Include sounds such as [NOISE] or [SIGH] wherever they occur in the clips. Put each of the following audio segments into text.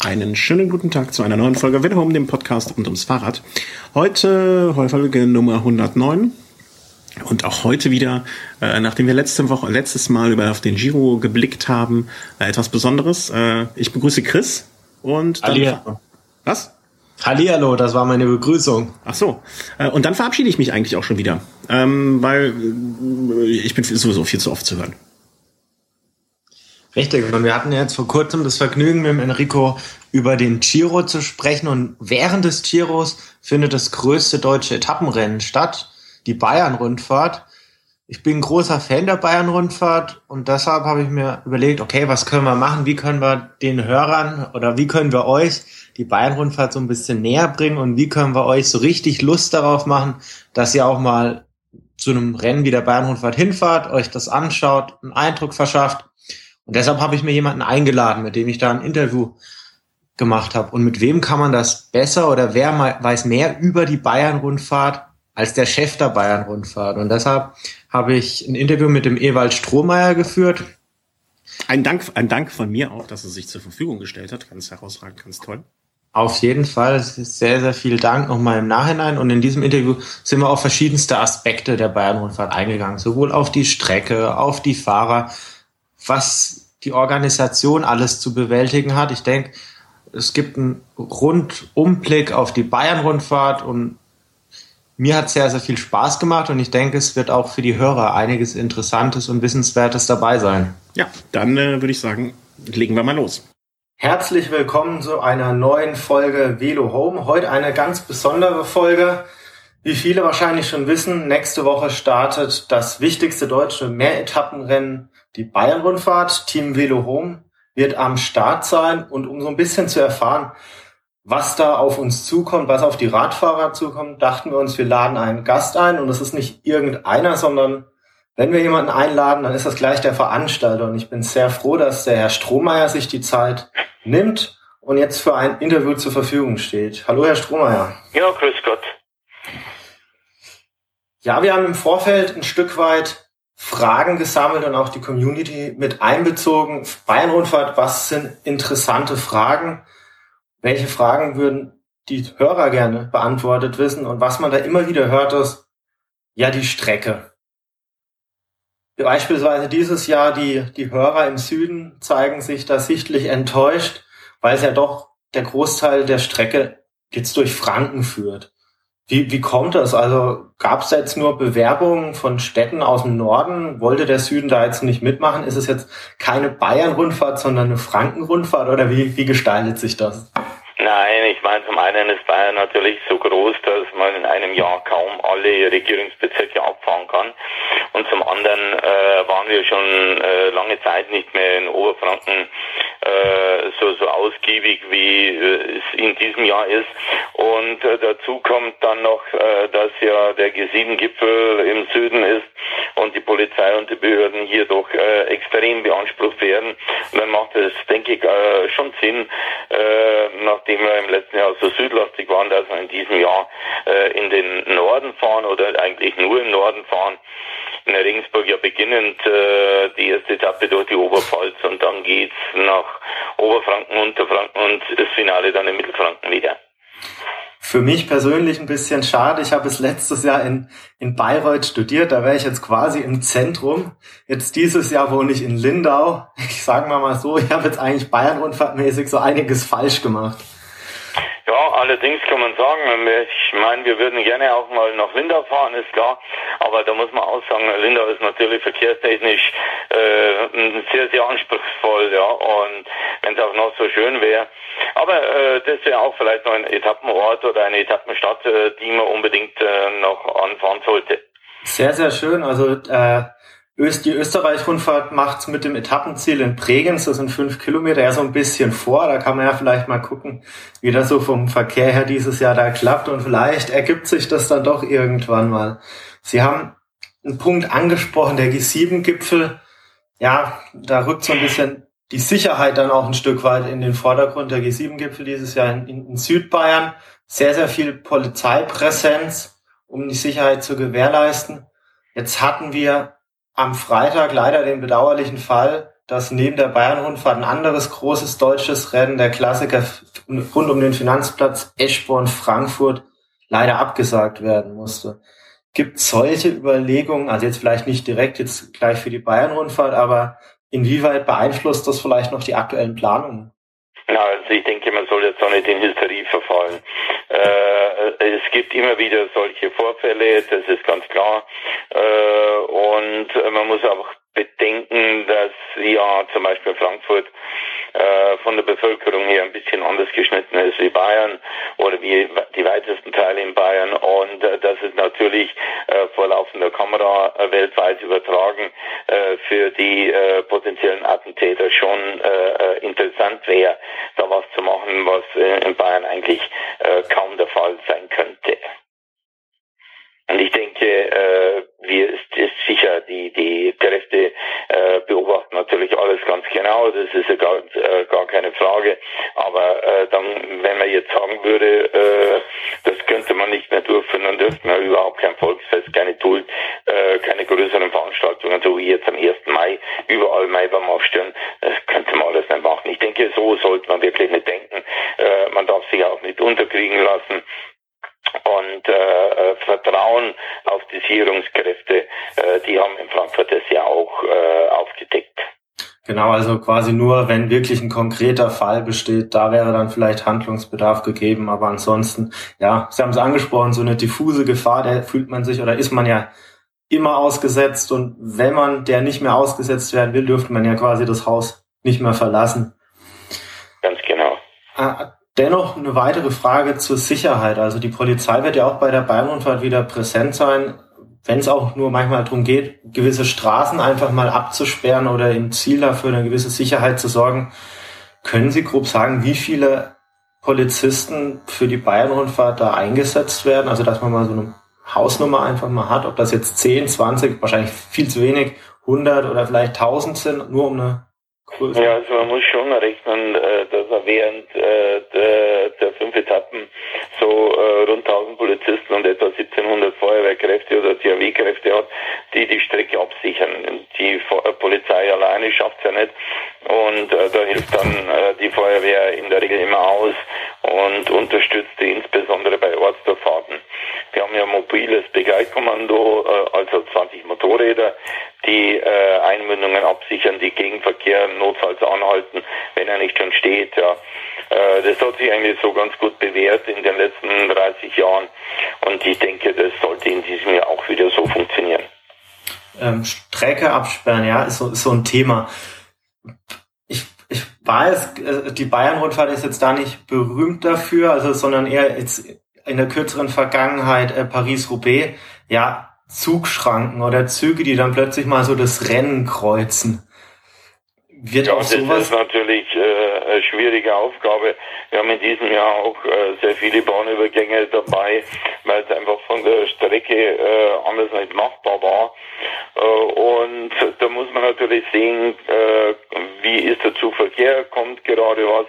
Einen schönen guten Tag zu einer neuen Folge Welle um dem Podcast rund ums Fahrrad. Heute Folge Nummer 109. Und auch heute wieder, äh, nachdem wir letzte Woche, letztes Mal über auf den Giro geblickt haben, äh, etwas Besonderes. Äh, ich begrüße Chris und dann. Hallihallo. Was? Hallihallo, das war meine Begrüßung. Ach so. Äh, und dann verabschiede ich mich eigentlich auch schon wieder, ähm, weil äh, ich bin sowieso viel zu oft zu hören. Richtig, und wir hatten jetzt vor kurzem das Vergnügen, mit Enrico über den Giro zu sprechen. Und während des Giros findet das größte deutsche Etappenrennen statt, die Bayern-Rundfahrt. Ich bin ein großer Fan der Bayern-Rundfahrt und deshalb habe ich mir überlegt, okay, was können wir machen? Wie können wir den Hörern oder wie können wir euch die Bayern-Rundfahrt so ein bisschen näher bringen und wie können wir euch so richtig Lust darauf machen, dass ihr auch mal zu einem Rennen wie der Bayern-Rundfahrt hinfahrt, euch das anschaut, einen Eindruck verschafft und deshalb habe ich mir jemanden eingeladen, mit dem ich da ein Interview gemacht habe. Und mit wem kann man das besser oder wer weiß mehr über die Bayern-Rundfahrt als der Chef der Bayern-Rundfahrt? Und deshalb habe ich ein Interview mit dem Ewald Strohmeier geführt. Ein Dank, ein Dank von mir auch, dass er sich zur Verfügung gestellt hat. Ganz herausragend, ganz toll. Auf jeden Fall. Sehr, sehr viel Dank nochmal im Nachhinein. Und in diesem Interview sind wir auf verschiedenste Aspekte der Bayern-Rundfahrt eingegangen. Sowohl auf die Strecke, auf die Fahrer, was die Organisation alles zu bewältigen hat. Ich denke, es gibt einen Rundumblick auf die Bayern-Rundfahrt und mir hat sehr, sehr viel Spaß gemacht und ich denke, es wird auch für die Hörer einiges Interessantes und Wissenswertes dabei sein. Ja, dann äh, würde ich sagen, legen wir mal los. Herzlich willkommen zu einer neuen Folge Velo Home. Heute eine ganz besondere Folge. Wie viele wahrscheinlich schon wissen, nächste Woche startet das wichtigste deutsche Mehretappenrennen die Bayern-Rundfahrt, Team Velo Home, wird am Start sein und um so ein bisschen zu erfahren, was da auf uns zukommt, was auf die Radfahrer zukommt, dachten wir uns, wir laden einen Gast ein und es ist nicht irgendeiner, sondern wenn wir jemanden einladen, dann ist das gleich der Veranstalter und ich bin sehr froh, dass der Herr Strohmeier sich die Zeit nimmt und jetzt für ein Interview zur Verfügung steht. Hallo, Herr Strohmeier. Ja, grüß Gott. Ja, wir haben im Vorfeld ein Stück weit Fragen gesammelt und auch die Community mit einbezogen. Bayern-Rundfahrt, was sind interessante Fragen? Welche Fragen würden die Hörer gerne beantwortet wissen? Und was man da immer wieder hört, ist, ja, die Strecke. Beispielsweise dieses Jahr die, die Hörer im Süden zeigen sich da sichtlich enttäuscht, weil es ja doch der Großteil der Strecke jetzt durch Franken führt. Wie, wie kommt das? Also gab es jetzt nur Bewerbungen von Städten aus dem Norden? Wollte der Süden da jetzt nicht mitmachen? Ist es jetzt keine Bayern-Rundfahrt, sondern eine Franken-Rundfahrt oder wie, wie gestaltet sich das? Nein, ich meine, zum einen ist Bayern natürlich so groß, dass man in einem Jahr kaum alle Regierungsbezirke abfahren kann. Und zum anderen äh, waren wir schon äh, lange Zeit nicht mehr in Oberfranken äh, so, so ausgiebig, wie äh, es in diesem Jahr ist. Und äh, dazu kommt dann noch, äh, dass ja der G7-Gipfel im Süden ist und die Polizei und die Behörden hier doch äh, extrem beansprucht werden. Und dann macht es, denke ich, äh, schon Sinn, äh, nachdem wir im letzten Jahr so südlastig waren, dass wir in diesem Jahr äh, in den Norden fahren oder eigentlich nur im Norden fahren. In Regensburg ja beginnend äh, die erste Etappe durch die Oberpfalz und dann geht's nach Oberfranken, Unterfranken und das Finale dann in Mittelfranken wieder für mich persönlich ein bisschen schade. Ich habe es letztes Jahr in, in Bayreuth studiert, da wäre ich jetzt quasi im Zentrum. Jetzt dieses Jahr wohne ich in Lindau. Ich sage mal so, ich habe jetzt eigentlich Bayern-Rundfahrtmäßig so einiges falsch gemacht. Allerdings kann man sagen, ich meine, wir würden gerne auch mal nach Lindau fahren, ist klar. Aber da muss man auch sagen, Lindau ist natürlich verkehrstechnisch äh, sehr, sehr anspruchsvoll, ja. Und wenn es auch noch so schön wäre. Aber äh, das wäre auch vielleicht noch ein Etappenort oder eine Etappenstadt, äh, die man unbedingt äh, noch anfahren sollte. Sehr, sehr schön. Also äh, die Österreich-Rundfahrt macht mit dem Etappenziel in Bregenz, das sind fünf Kilometer, ja so ein bisschen vor. Da kann man ja vielleicht mal gucken, wie das so vom Verkehr her dieses Jahr da klappt und vielleicht ergibt sich das dann doch irgendwann mal. Sie haben einen Punkt angesprochen, der G7-Gipfel. Ja, da rückt so ein bisschen die Sicherheit dann auch ein Stück weit in den Vordergrund. Der G7-Gipfel dieses Jahr in, in Südbayern. Sehr, sehr viel Polizeipräsenz, um die Sicherheit zu gewährleisten. Jetzt hatten wir am Freitag leider den bedauerlichen Fall, dass neben der Bayern-Rundfahrt ein anderes großes deutsches Rennen, der Klassiker rund um den Finanzplatz Eschborn-Frankfurt, leider abgesagt werden musste. Gibt solche Überlegungen, also jetzt vielleicht nicht direkt jetzt gleich für die Bayern-Rundfahrt, aber inwieweit beeinflusst das vielleicht noch die aktuellen Planungen? Ja, also ich denke, man soll jetzt auch nicht in Hysterie verfallen. Äh, es gibt immer wieder solche Vorfälle, das ist ganz klar. Äh, und man muss auch bedenken, dass ja zum Beispiel Frankfurt äh, von der Bevölkerung her ein bisschen anders geschnitten ist wie Bayern oder wie die weitesten Teile in Bayern und äh, dass es natürlich äh, vor laufender Kamera äh, weltweit übertragen äh, für die äh, potenziellen Attentäter schon interessant wäre, da was zu machen, was in Bayern eigentlich kaum der Fall sein könnte. Und ich denke, äh, wir ist, ist sicher, die, die Kräfte äh, beobachten natürlich alles ganz genau, das ist ja gar, äh, gar keine Frage. Aber äh, dann, wenn man jetzt sagen würde, äh, das könnte man nicht mehr durchführen, dann dürfte man überhaupt kein Volksfest, keine Tool, äh, keine größeren Veranstaltungen, so wie jetzt am 1. Mai, überall Mai beim Aufstellen, das könnte man alles nicht machen. Ich denke, so sollte man wirklich nicht denken. Äh, man darf sich auch nicht unterkriegen lassen und äh, äh, Vertrauen auf die Sicherungskräfte, äh, die haben in Frankfurt das ja auch äh, aufgedeckt. Genau, also quasi nur, wenn wirklich ein konkreter Fall besteht, da wäre dann vielleicht Handlungsbedarf gegeben, aber ansonsten, ja, Sie haben es angesprochen, so eine diffuse Gefahr, der fühlt man sich oder ist man ja immer ausgesetzt und wenn man der nicht mehr ausgesetzt werden will, dürfte man ja quasi das Haus nicht mehr verlassen. Ganz genau. Ah, Dennoch eine weitere Frage zur Sicherheit. Also die Polizei wird ja auch bei der Bayernrundfahrt wieder präsent sein, wenn es auch nur manchmal darum geht, gewisse Straßen einfach mal abzusperren oder im Ziel dafür eine gewisse Sicherheit zu sorgen. Können Sie grob sagen, wie viele Polizisten für die Bayernrundfahrt da eingesetzt werden? Also dass man mal so eine Hausnummer einfach mal hat, ob das jetzt 10, 20, wahrscheinlich viel zu wenig, 100 oder vielleicht 1000 sind, nur um eine Größe. Ja, also man muss schon rechnen, äh, dass er während äh, der, fünf Etappen so äh, rund 1000 Polizisten und etwa 1700 Feuerwehrkräfte oder THW-Kräfte hat, die die Strecke absichern. Die Polizei alleine schafft es ja nicht und da hilft dann die Feuerwehr in der Regel immer aus und unterstützt die insbesondere bei Ortsdurchfahrten. Wir haben ja mobiles Begleitkommando, also 20 Motorräder, die Einmündungen absichern, die Gegenverkehr notfalls anhalten, wenn er nicht schon steht. Ja. Äh, das hat sich eigentlich so ganz gut bewährt in den letzten 30 Jahren und ich denke, das sollte in diesem Jahr auch wieder so funktionieren. Ähm, Strecke absperren, ja, ist so, ist so ein Thema. Ich, ich weiß, äh, die Bayern-Rundfahrt ist jetzt da nicht berühmt dafür, also, sondern eher jetzt in der kürzeren Vergangenheit äh, Paris-Roubaix. Ja, Zugschranken oder Züge, die dann plötzlich mal so das Rennen kreuzen. Wird ja, das ist natürlich äh, eine schwierige Aufgabe. Wir haben in diesem Jahr auch äh, sehr viele Bahnübergänge dabei, weil es einfach von der Strecke äh, anders nicht machbar war. Äh, und da muss man natürlich sehen, äh, wie ist der Zugverkehr, kommt gerade was.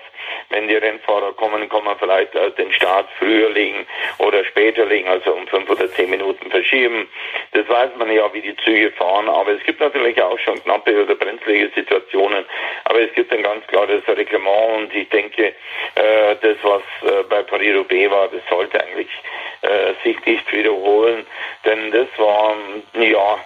Wenn die Rennfahrer kommen, kann man vielleicht äh, den Start früher legen oder später legen, also um fünf oder zehn Minuten verschieben. Das weiß man ja, wie die Züge fahren, aber es gibt natürlich auch schon knappe oder brenzlige Situationen. Aber es gibt ein ganz klares Reglement und ich denke, äh, das, was äh, bei Paris-Roubaix war, das sollte eigentlich sich nicht wiederholen, denn das war, ja,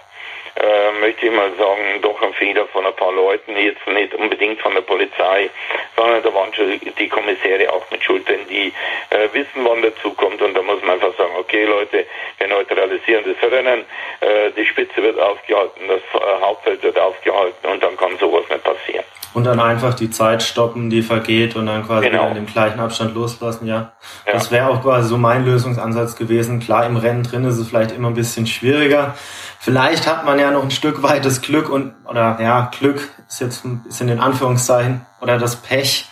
äh, möchte ich mal sagen, doch ein Fehler von ein paar Leuten, jetzt nicht unbedingt von der Polizei, sondern da waren schon die Kommissäre auch mit Schuld, denn die äh, wissen, wann dazu kommt und da muss man einfach sagen, okay Leute, wir neutralisieren das Rennen, äh, die Spitze wird aufgehalten, das äh, Hauptfeld wird aufgehalten und dann kann sowas nicht passieren. Und dann einfach die Zeit stoppen, die vergeht und dann quasi genau. in dem gleichen Abstand loslassen, ja. ja. Das wäre auch quasi so mein Lösungsansatz gewesen. Klar, im Rennen drin ist es vielleicht immer ein bisschen schwieriger. Vielleicht hat man ja noch ein Stück weit das Glück und, oder ja, Glück ist jetzt ein bisschen in Anführungszeichen, oder das Pech,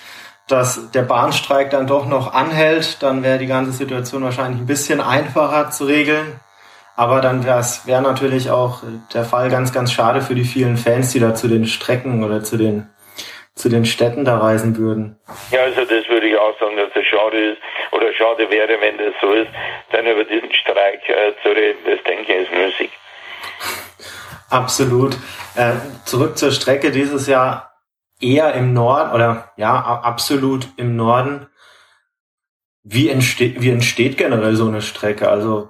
dass der Bahnstreik dann doch noch anhält. Dann wäre die ganze Situation wahrscheinlich ein bisschen einfacher zu regeln. Aber dann wäre wär natürlich auch der Fall ganz, ganz schade für die vielen Fans, die da zu den Strecken oder zu den zu den Städten da reisen würden. Ja, also das würde ich auch sagen, dass es schade ist oder schade wäre, wenn das so ist, dann über diesen Streik äh, zu reden, das denke ich ist müßig. [LAUGHS] Absolut. Äh, zurück zur Strecke dieses Jahr. eher im Norden oder ja, absolut im Norden. Wie entsteht, wie entsteht generell so eine Strecke? Also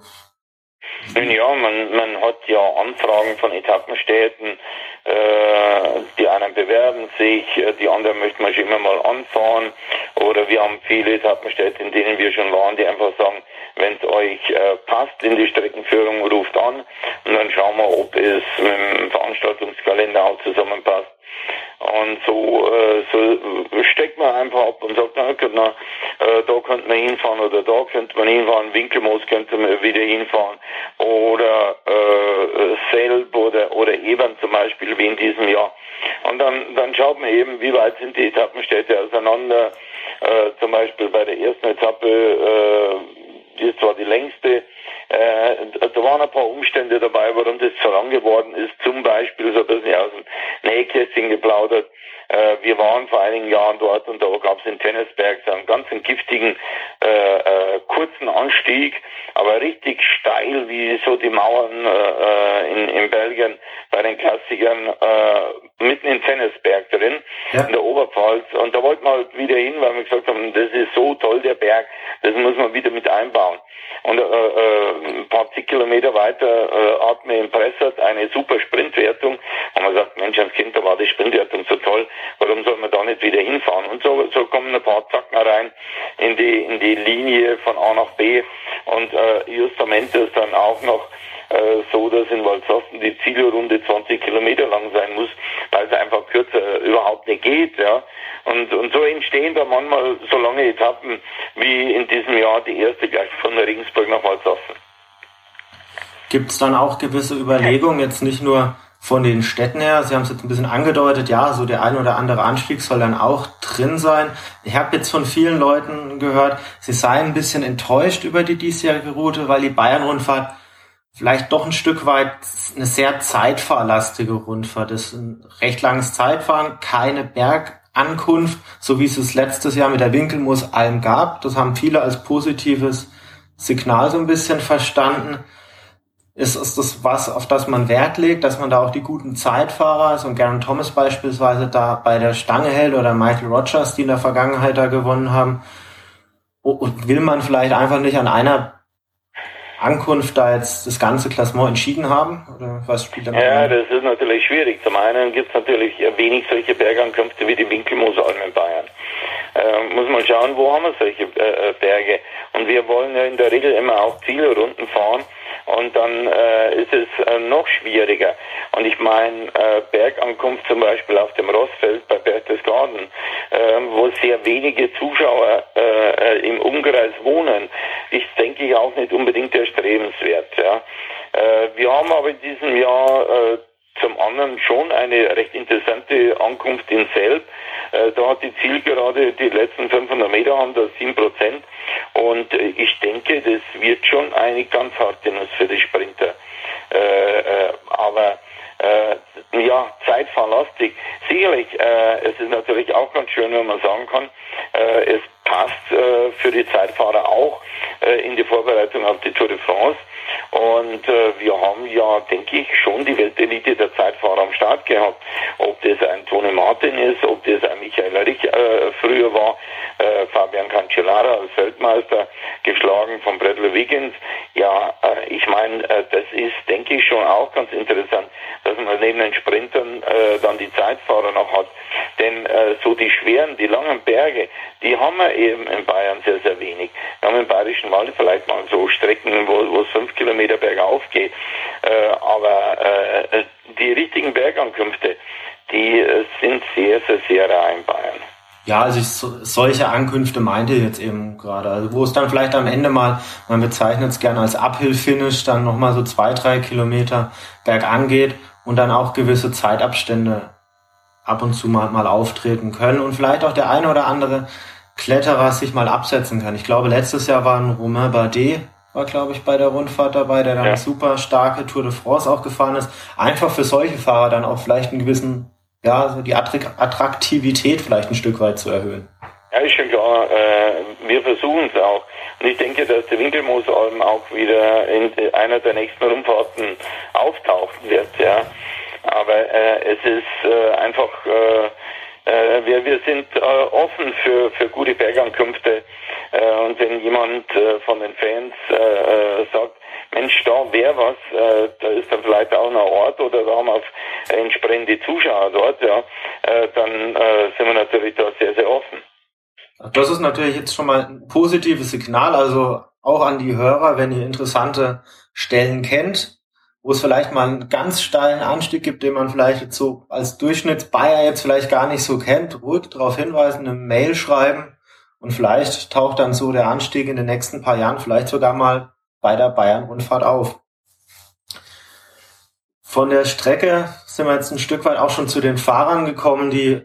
ja, man, man hat ja Anfragen von Etappenstädten, äh, die einen bewerben sich, äh, die anderen möchten wir schon immer mal anfahren. Oder wir haben viele Etappenstädte, in denen wir schon waren, die einfach sagen, wenn es euch äh, passt in die Streckenführung, ruft an und dann schauen wir, ob es mit dem Veranstaltungskalender auch zusammenpasst. Und so, äh, so steckt man einfach ab und sagt, na, na äh, da könnte man hinfahren oder da könnte man hinfahren, Winkelmoos könnte man wieder hinfahren oder äh, Selb oder, oder Ebern zum Beispiel wie in diesem Jahr. Und dann, dann schaut man eben, wie weit sind die Etappenstädte auseinander. Äh, zum Beispiel bei der ersten Etappe, äh, die ist zwar die längste, äh, da waren ein paar Umstände dabei, warum das so lang geworden ist. Zum Beispiel, so ein bisschen aus dem Nähkästchen geplaudert. Äh, wir waren vor einigen Jahren dort und da gab es in Tennisberg so einen ganz giftigen, äh, äh, kurzen Anstieg, aber richtig steil, wie so die Mauern äh, äh in, in Belgien bei den Klassikern, äh, mitten in Tennisberg drin, ja. in der Oberpfalz. Und da wollten wir halt wieder hin, weil wir gesagt haben, das ist so toll, der muss man wieder mit einbauen. Und äh, äh, ein paar zig Kilometer weiter äh, hat mir impressert eine super Sprintwertung. Und man sagt, Mensch, als Kind, da war die Sprintwertung so toll, warum soll man da nicht wieder hinfahren? Und so, so kommen ein paar Zacken rein in die, in die Linie von A nach B. Und äh, justament ist dann auch noch äh, so, dass in Waldsaufen die Zielrunde 20 Kilometer lang sein muss, weil es einfach geht. Ja. Und, und so entstehen da manchmal so lange Etappen wie in diesem Jahr die erste gleich von Regensburg nach Waldsaufen. Gibt es dann auch gewisse Überlegungen, jetzt nicht nur von den Städten her, Sie haben es jetzt ein bisschen angedeutet, ja, so der ein oder andere Anstieg soll dann auch drin sein. Ich habe jetzt von vielen Leuten gehört, sie seien ein bisschen enttäuscht über die diesjährige Route, weil die Bayern-Rundfahrt vielleicht doch ein Stück weit eine sehr zeitfahrlastige Rundfahrt ist. Ein recht langes Zeitfahren, keine Bergankunft, so wie es es letztes Jahr mit der Winkelmoos-Alm gab. Das haben viele als positives Signal so ein bisschen verstanden ist, ist das was, auf das man Wert legt, dass man da auch die guten Zeitfahrer, so ein Garen Thomas beispielsweise da bei der Stange hält oder Michael Rogers, die in der Vergangenheit da gewonnen haben? Will man vielleicht einfach nicht an einer Ankunft da jetzt das ganze Klassement entschieden haben? Oder was spielt da Ja, das ist natürlich schwierig. Zum einen gibt es natürlich wenig solche Bergankünfte wie die Winkelmoosalm in Bayern. Äh, muss man schauen, wo haben wir solche äh, Berge. Und wir wollen ja in der Regel immer auch Zielrunden fahren und dann äh, ist es äh, noch schwieriger. Und ich meine, äh, Bergankunft zum Beispiel auf dem Rossfeld bei Berchtesgaden, äh, wo sehr wenige Zuschauer äh, äh, im Umkreis wohnen, ist, denke ich, auch nicht unbedingt erstrebenswert. Ja. Äh, wir haben aber in diesem Jahr äh, zum anderen schon eine recht interessante Ankunft in Selb. Äh, da hat die Zielgerade die letzten 500 Meter haben da 7 Prozent. Und äh, ich denke, das wird schon eine ganz harte Nuss für die Sprinter. Äh, äh, aber äh, ja, zeitfahrlastig. Sicherlich, äh, es ist natürlich auch ganz schön, wenn man sagen kann, es passt äh, für die Zeitfahrer auch äh, in die Vorbereitung auf die Tour de France. Und äh, wir haben ja, denke ich, schon die Weltelite der Zeitfahrer am Start gehabt. Ob das ein Tony Martin ist, ob das ein Michael Rich äh, früher war, äh, Fabian Cancellara als Weltmeister, geschlagen von Bradley Wiggins. Ja, äh, ich meine, äh, das ist, denke ich, schon auch ganz interessant, dass man neben den Sprintern äh, dann die Zeitfahrer noch hat. Denn äh, so die schweren, die langen Berge, die haben wir eben in Bayern sehr, sehr wenig. Wir haben im Bayerischen Wald vielleicht mal so Strecken, wo es fünf Kilometer bergauf geht. Äh, aber äh, die richtigen Bergankünfte, die äh, sind sehr, sehr, sehr rar in Bayern. Ja, also ich, solche Ankünfte meinte ich jetzt eben gerade. Also wo es dann vielleicht am Ende mal, man bezeichnet es gerne als Uphill-Finish, dann nochmal so zwei, drei Kilometer bergan geht und dann auch gewisse Zeitabstände ab und zu mal, mal auftreten können und vielleicht auch der eine oder andere Kletterer sich mal absetzen kann. Ich glaube, letztes Jahr war ein Romain Bardet, war glaube ich bei der Rundfahrt dabei, der dann ja. eine super starke Tour de France auch gefahren ist. Einfach für solche Fahrer dann auch vielleicht einen gewissen, ja, so die Attraktivität vielleicht ein Stück weit zu erhöhen. Ja, ist schon klar. Äh, wir versuchen es auch. Und ich denke, dass der Winkelmoosalm auch wieder in einer der nächsten Rundfahrten auftauchen wird. Ja. Aber äh, es ist äh, einfach äh, äh, wir, wir sind äh, offen für, für gute Bergankünfte. Äh, und wenn jemand äh, von den Fans äh, äh sagt, Mensch, da wäre was, äh, da ist dann vielleicht auch ein Ort oder da haben wir entsprechende Zuschauer dort, ja, äh, dann äh, sind wir natürlich da sehr, sehr offen. Das ist natürlich jetzt schon mal ein positives Signal, also auch an die Hörer, wenn ihr interessante Stellen kennt, wo es vielleicht mal einen ganz steilen Anstieg gibt, den man vielleicht jetzt so als Durchschnittsbayer jetzt vielleicht gar nicht so kennt, ruhig darauf hinweisen, eine Mail schreiben und vielleicht taucht dann so der Anstieg in den nächsten paar Jahren vielleicht sogar mal bei der Bayern-Rundfahrt auf. Von der Strecke sind wir jetzt ein Stück weit auch schon zu den Fahrern gekommen, die,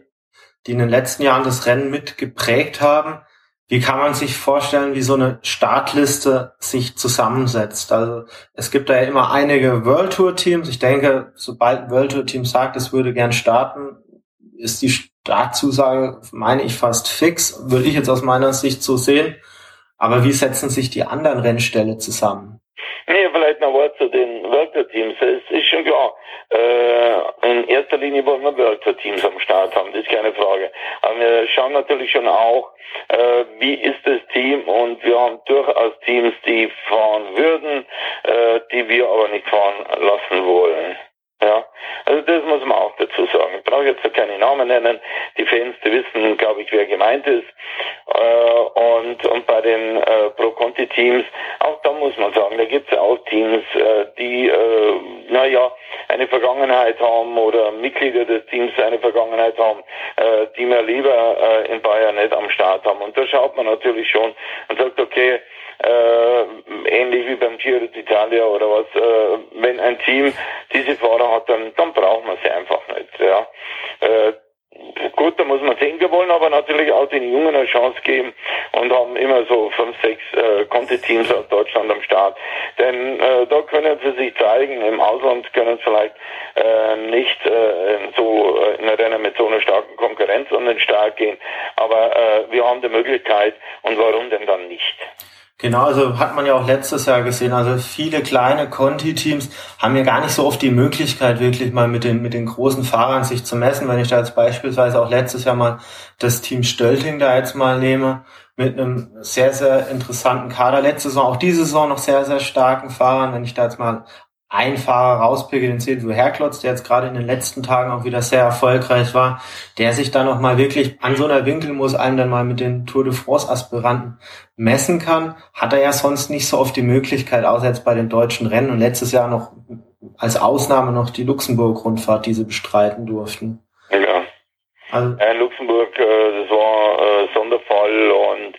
die in den letzten Jahren das Rennen mit geprägt haben. Wie kann man sich vorstellen, wie so eine Startliste sich zusammensetzt? Also es gibt da ja immer einige World Tour Teams. Ich denke, sobald ein World Tour Team sagt, es würde gern starten, ist die Startzusage, meine ich, fast fix. Würde ich jetzt aus meiner Sicht so sehen. Aber wie setzen sich die anderen Rennställe zusammen? Nee, vielleicht noch Wort zu den Teams. Es ist schon klar, äh, in erster Linie wollen wir World Teams am Start haben, das ist keine Frage. Aber wir schauen natürlich schon auch, äh, wie ist das Team und wir haben durchaus Teams, die fahren würden, äh, die wir aber nicht fahren lassen wollen. Ja, also das muss man auch dazu sagen. Ich brauche jetzt keine Namen nennen. Die Fans, die wissen, glaube ich, wer gemeint ist. Äh, und, und bei den äh, Pro-Conti-Teams, auch da muss man sagen, da gibt es auch Teams, äh, die, äh, naja, eine Vergangenheit haben oder Mitglieder des Teams eine Vergangenheit haben, äh, die wir lieber äh, in Bayern nicht am Start haben. Und da schaut man natürlich schon und sagt, okay, äh, ähnlich wie beim Giro d'Italia oder was, äh, wenn ein Team diese Fahrer hat, dann, dann braucht man sie einfach nicht. Ja. Äh, gut, da muss man sehen. Wir wollen aber natürlich auch den Jungen eine Chance geben und haben immer so fünf, sechs äh, Conti-Teams aus Deutschland am Start. Denn äh, da können sie sich zeigen. Im Ausland können sie vielleicht äh, nicht äh, so äh, in Rennen mit so einer starken Konkurrenz an den Start gehen. Aber äh, wir haben die Möglichkeit und warum denn dann nicht? Genau, also hat man ja auch letztes Jahr gesehen. Also viele kleine Conti-Teams haben ja gar nicht so oft die Möglichkeit, wirklich mal mit den, mit den großen Fahrern sich zu messen. Wenn ich da jetzt beispielsweise auch letztes Jahr mal das Team Stölting da jetzt mal nehme, mit einem sehr, sehr interessanten Kader. Letzte Saison, auch diese Saison noch sehr, sehr starken Fahrern. Wenn ich da jetzt mal ein Fahrer rauspicke, den Silvio Herklotz, der jetzt gerade in den letzten Tagen auch wieder sehr erfolgreich war, der sich dann noch mal wirklich an so einer Winkel muss einem dann mal mit den Tour de France Aspiranten messen kann, hat er ja sonst nicht so oft die Möglichkeit, außer jetzt bei den deutschen Rennen und letztes Jahr noch als Ausnahme noch die Luxemburg-Rundfahrt, die sie bestreiten durften. Ja. Also, in Luxemburg, äh, das war äh, Sonderfall und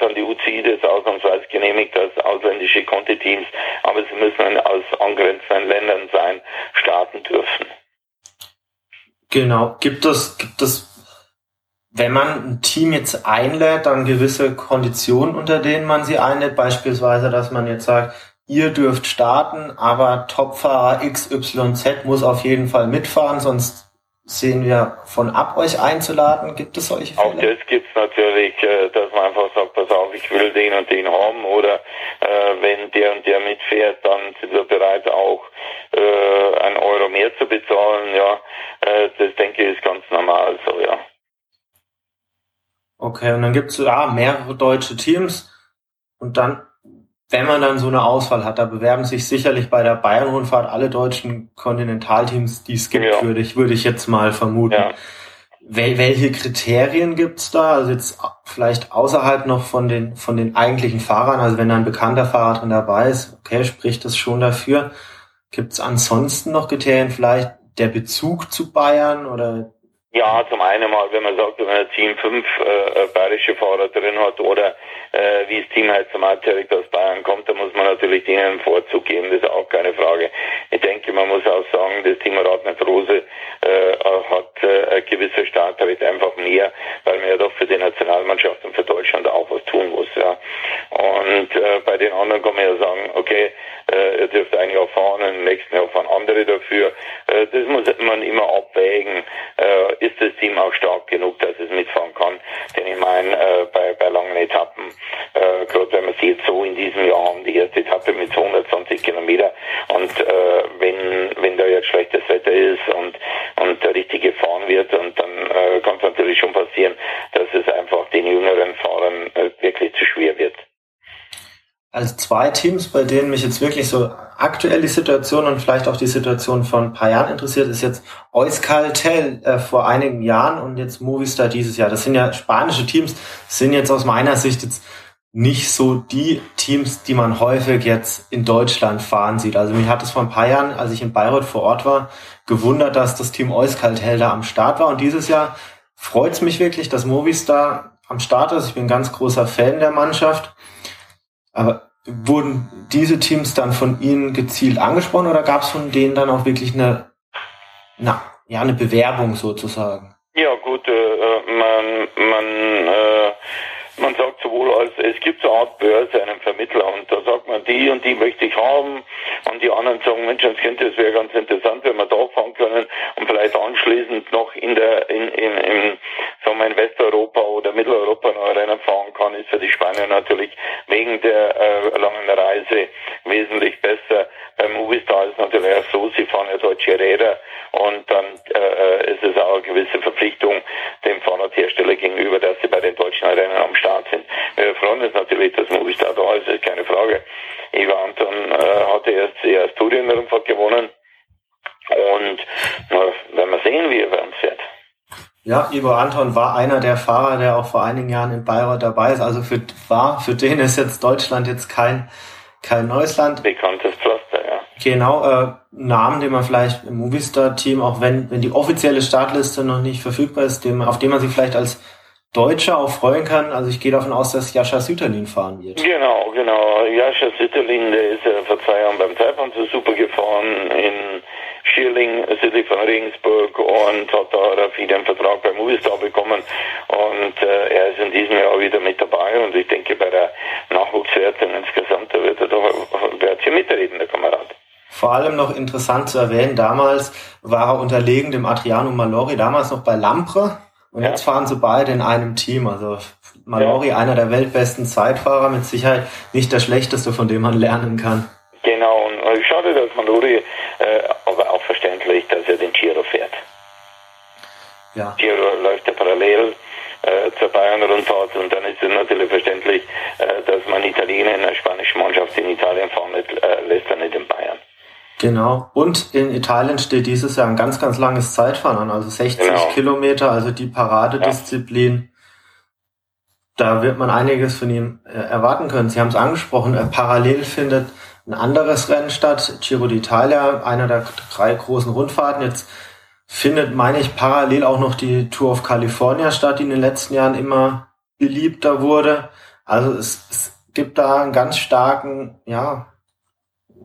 dann die UCI das ausnahmsweise genehmigt als ausländische Conti-Teams, aber sie müssen aus angrenzenden Ländern sein, starten dürfen. Genau. Gibt es, gibt es, wenn man ein Team jetzt einlädt, dann gewisse Konditionen, unter denen man sie einlädt, beispielsweise, dass man jetzt sagt, ihr dürft starten, aber Topfahrer XYZ muss auf jeden Fall mitfahren, sonst sehen wir von ab, euch einzuladen? Gibt es solche Fälle? Auch das gibt es natürlich, äh, dass man einfach sagt, pass auf, ich will den und den haben oder äh, wenn der und der mitfährt, dann sind wir bereit auch äh, einen Euro mehr zu bezahlen. Ja, äh, das denke ich ist ganz normal so, ja. Okay, und dann gibt es ja mehrere deutsche Teams und dann wenn man dann so eine Auswahl hat, da bewerben sich sicherlich bei der Bayern-Rundfahrt alle deutschen Kontinentalteams, die es gibt, ja. würde ich, würde ich jetzt mal vermuten. Ja. Wel welche Kriterien gibt's da? Also jetzt vielleicht außerhalb noch von den, von den eigentlichen Fahrern, also wenn da ein bekannter Fahrer drin dabei ist, okay, spricht das schon dafür. Gibt's ansonsten noch Kriterien, vielleicht der Bezug zu Bayern oder ja, zum einen mal, wenn man sagt, wenn ein Team fünf äh, bayerische Fahrer drin hat oder äh, wie das Team halt zum direkt aus Bayern kommt, dann muss man natürlich denen einen Vorzug geben, das ist auch keine Frage. Ich denke, man muss auch sagen, das Team Radnet Rose äh, hat äh, ein gewisser Startrecht einfach mehr, weil man ja doch für die Nationalmannschaft und für Deutschland auch was tun muss. Ja. Und äh, bei den anderen kann man ja sagen, okay, äh, ihr dürft eigentlich auch fahren, im nächsten Jahr fahren andere dafür. Äh, das muss man immer abwägen. Äh, ist das Team auch stark genug, dass es mitfahren kann. Denn ich meine, äh, bei, bei langen Etappen, äh, gerade wenn man sieht, so in diesem Jahr haben die erste Etappe mit 220 Kilometer und äh, wenn, wenn da jetzt schlechtes Wetter ist und, und da richtig gefahren wird und dann äh, kann es natürlich schon passieren, dass es einfach den jüngeren Fahrern äh, wirklich zu schwer wird. Also zwei Teams, bei denen mich jetzt wirklich so aktuell die Situation und vielleicht auch die Situation von ein paar Jahren interessiert, ist jetzt Euskaltel äh, vor einigen Jahren und jetzt Movistar dieses Jahr. Das sind ja spanische Teams, sind jetzt aus meiner Sicht jetzt nicht so die Teams, die man häufig jetzt in Deutschland fahren sieht. Also mich hat es vor ein paar Jahren, als ich in Bayreuth vor Ort war, gewundert, dass das Team Euskaltel da am Start war. Und dieses Jahr freut es mich wirklich, dass Movistar am Start ist. Ich bin ein ganz großer Fan der Mannschaft. Aber wurden diese Teams dann von Ihnen gezielt angesprochen oder gab es von denen dann auch wirklich eine, na, ja, eine Bewerbung sozusagen? Ja gut, äh, äh man, man äh, man sagt sowohl als, es gibt so eine Art Börse, einen Vermittler und da sagt man, die und die möchte ich haben und die anderen sagen, Mensch, das könnte, es wäre ganz interessant, wenn wir da fahren können und vielleicht anschließend noch in der, in, in, in, sagen wir, in Westeuropa oder Mitteleuropa noch Rennen fahren kann, ist für die Spanier natürlich wegen der äh, langen Reise wesentlich besser. Beim Movistar ist natürlich auch so, sie fahren ja deutsche Räder und dann äh, ist es auch eine gewisse Verpflichtung dem Fahrradhersteller gegenüber, dass sie bei den deutschen Rennen am Start Start sind. Wir freuen uns natürlich, dass Movistar da ist, ist keine Frage. Ivan Anton äh, hatte erst die Asturienrundfahrt gewonnen und na, werden wir sehen, wie er bei uns fährt. Ja, Ivo Anton war einer der Fahrer, der auch vor einigen Jahren in Bayreuth dabei ist. Also für, war, für den ist jetzt Deutschland jetzt kein, kein neues Land. Bekanntes Pflaster, ja. Genau, äh, Namen, den man vielleicht im Movistar-Team, auch wenn, wenn die offizielle Startliste noch nicht verfügbar ist, dem, auf den man sich vielleicht als Deutsche auch freuen kann. Also ich gehe davon aus, dass Jascha Süterlin fahren wird. Genau, genau. Jascha Süterlin, der ist ja vor zwei Jahren beim Taipan so super gefahren in Schierling, südlich von Regensburg und hat da wieder einen Vertrag bei Movistar bekommen und äh, er ist in diesem Jahr wieder mit dabei und ich denke bei der Nachwuchswertung insgesamt, da wird er doch wird hier mitreden, der Kamerad. Vor allem noch interessant zu erwähnen, damals war er unterlegen dem Adriano Malori, damals noch bei Lampre, und ja. jetzt fahren sie beide in einem Team. Also Malori, ja. einer der weltbesten Zeitfahrer, mit Sicherheit nicht der schlechteste, von dem man lernen kann. Genau, und äh, schade, dass Malori, äh, aber auch verständlich, dass er den Giro fährt. Ja. Giro läuft ja parallel äh, zur Bayern-Rundfahrt und dann ist es natürlich verständlich, äh, dass man Italiener in einer spanischen Mannschaft in Italien fahren nicht, äh, lässt, dann nicht in Bayern. Genau. Und in Italien steht dieses Jahr ein ganz, ganz langes Zeitfahren an, also 60 genau. Kilometer, also die Paradedisziplin. Ja. Da wird man einiges von ihm äh, erwarten können. Sie haben es angesprochen, äh, parallel findet ein anderes Rennen statt, Giro d'Italia, einer der drei großen Rundfahrten. Jetzt findet, meine ich, parallel auch noch die Tour of California statt, die in den letzten Jahren immer beliebter wurde. Also es, es gibt da einen ganz starken, ja,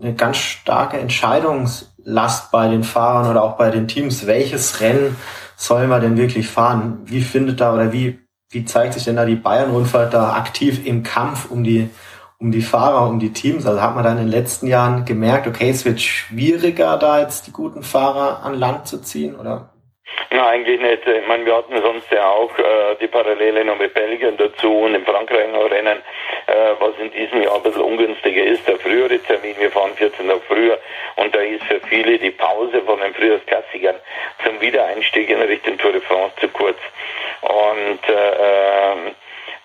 eine ganz starke Entscheidungslast bei den Fahrern oder auch bei den Teams. Welches Rennen soll man denn wirklich fahren? Wie findet da oder wie, wie zeigt sich denn da die Bayern-Rundfahrt da aktiv im Kampf um die, um die Fahrer, um die Teams? Also hat man da in den letzten Jahren gemerkt, okay, es wird schwieriger, da jetzt die guten Fahrer an Land zu ziehen oder na, eigentlich nicht. Ich meine, wir hatten sonst ja auch äh, die Parallele noch mit Belgien dazu und in Frankreich noch Rennen, äh, was in diesem Jahr ein bisschen ungünstiger ist. Der frühere Termin, wir fahren 14 Tage früher und da ist für viele die Pause von den Frühjahrsklassikern zum Wiedereinstieg in Richtung Tour de France zu kurz. Und äh, ähm,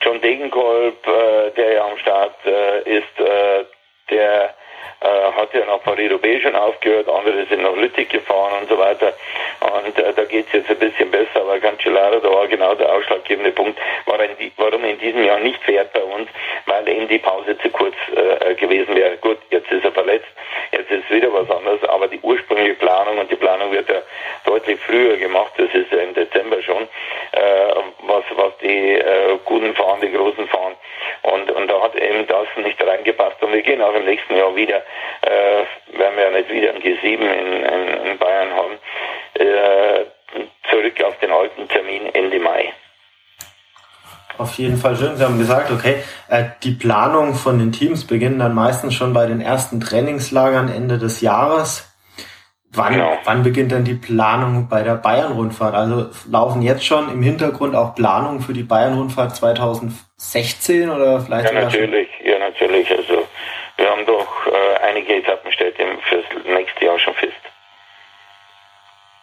John Degenkolb, äh, der ja am Start äh, ist, äh, der äh, hat ja nach Paris-Roubaix schon aufgehört, andere sind nach Lüttich gefahren und so weiter. Und äh, da geht's jetzt ein bisschen besser, aber Cancellara, da war genau der ausschlaggebende Punkt, warum in diesem Jahr nicht fährt bei uns, weil eben die Pause zu kurz äh, gewesen wäre. Gut, jetzt ist er verletzt, jetzt ist wieder was anderes, aber die ursprüngliche Planung und die Planung wird ja deutlich früher gemacht, das ist ja im Dezember schon, äh, was, was die äh, guten fahren, die großen fahren. Und, und da hat eben das nicht reingepasst. Und wir gehen auch im nächsten Jahr wieder äh, werden wir ja nicht wieder ein G7 in, in, in Bayern haben, äh, zurück auf den alten Termin Ende Mai. Auf jeden Fall schön. Sie haben gesagt, okay, äh, die Planung von den Teams beginnen dann meistens schon bei den ersten Trainingslagern Ende des Jahres. Wann, genau. wann beginnt denn die Planung bei der Bayern-Rundfahrt? Also laufen jetzt schon im Hintergrund auch Planungen für die Bayern-Rundfahrt 2016 oder vielleicht? Ja, natürlich. Also wir haben doch äh, einige Etappenstädte fürs nächste Jahr schon fest.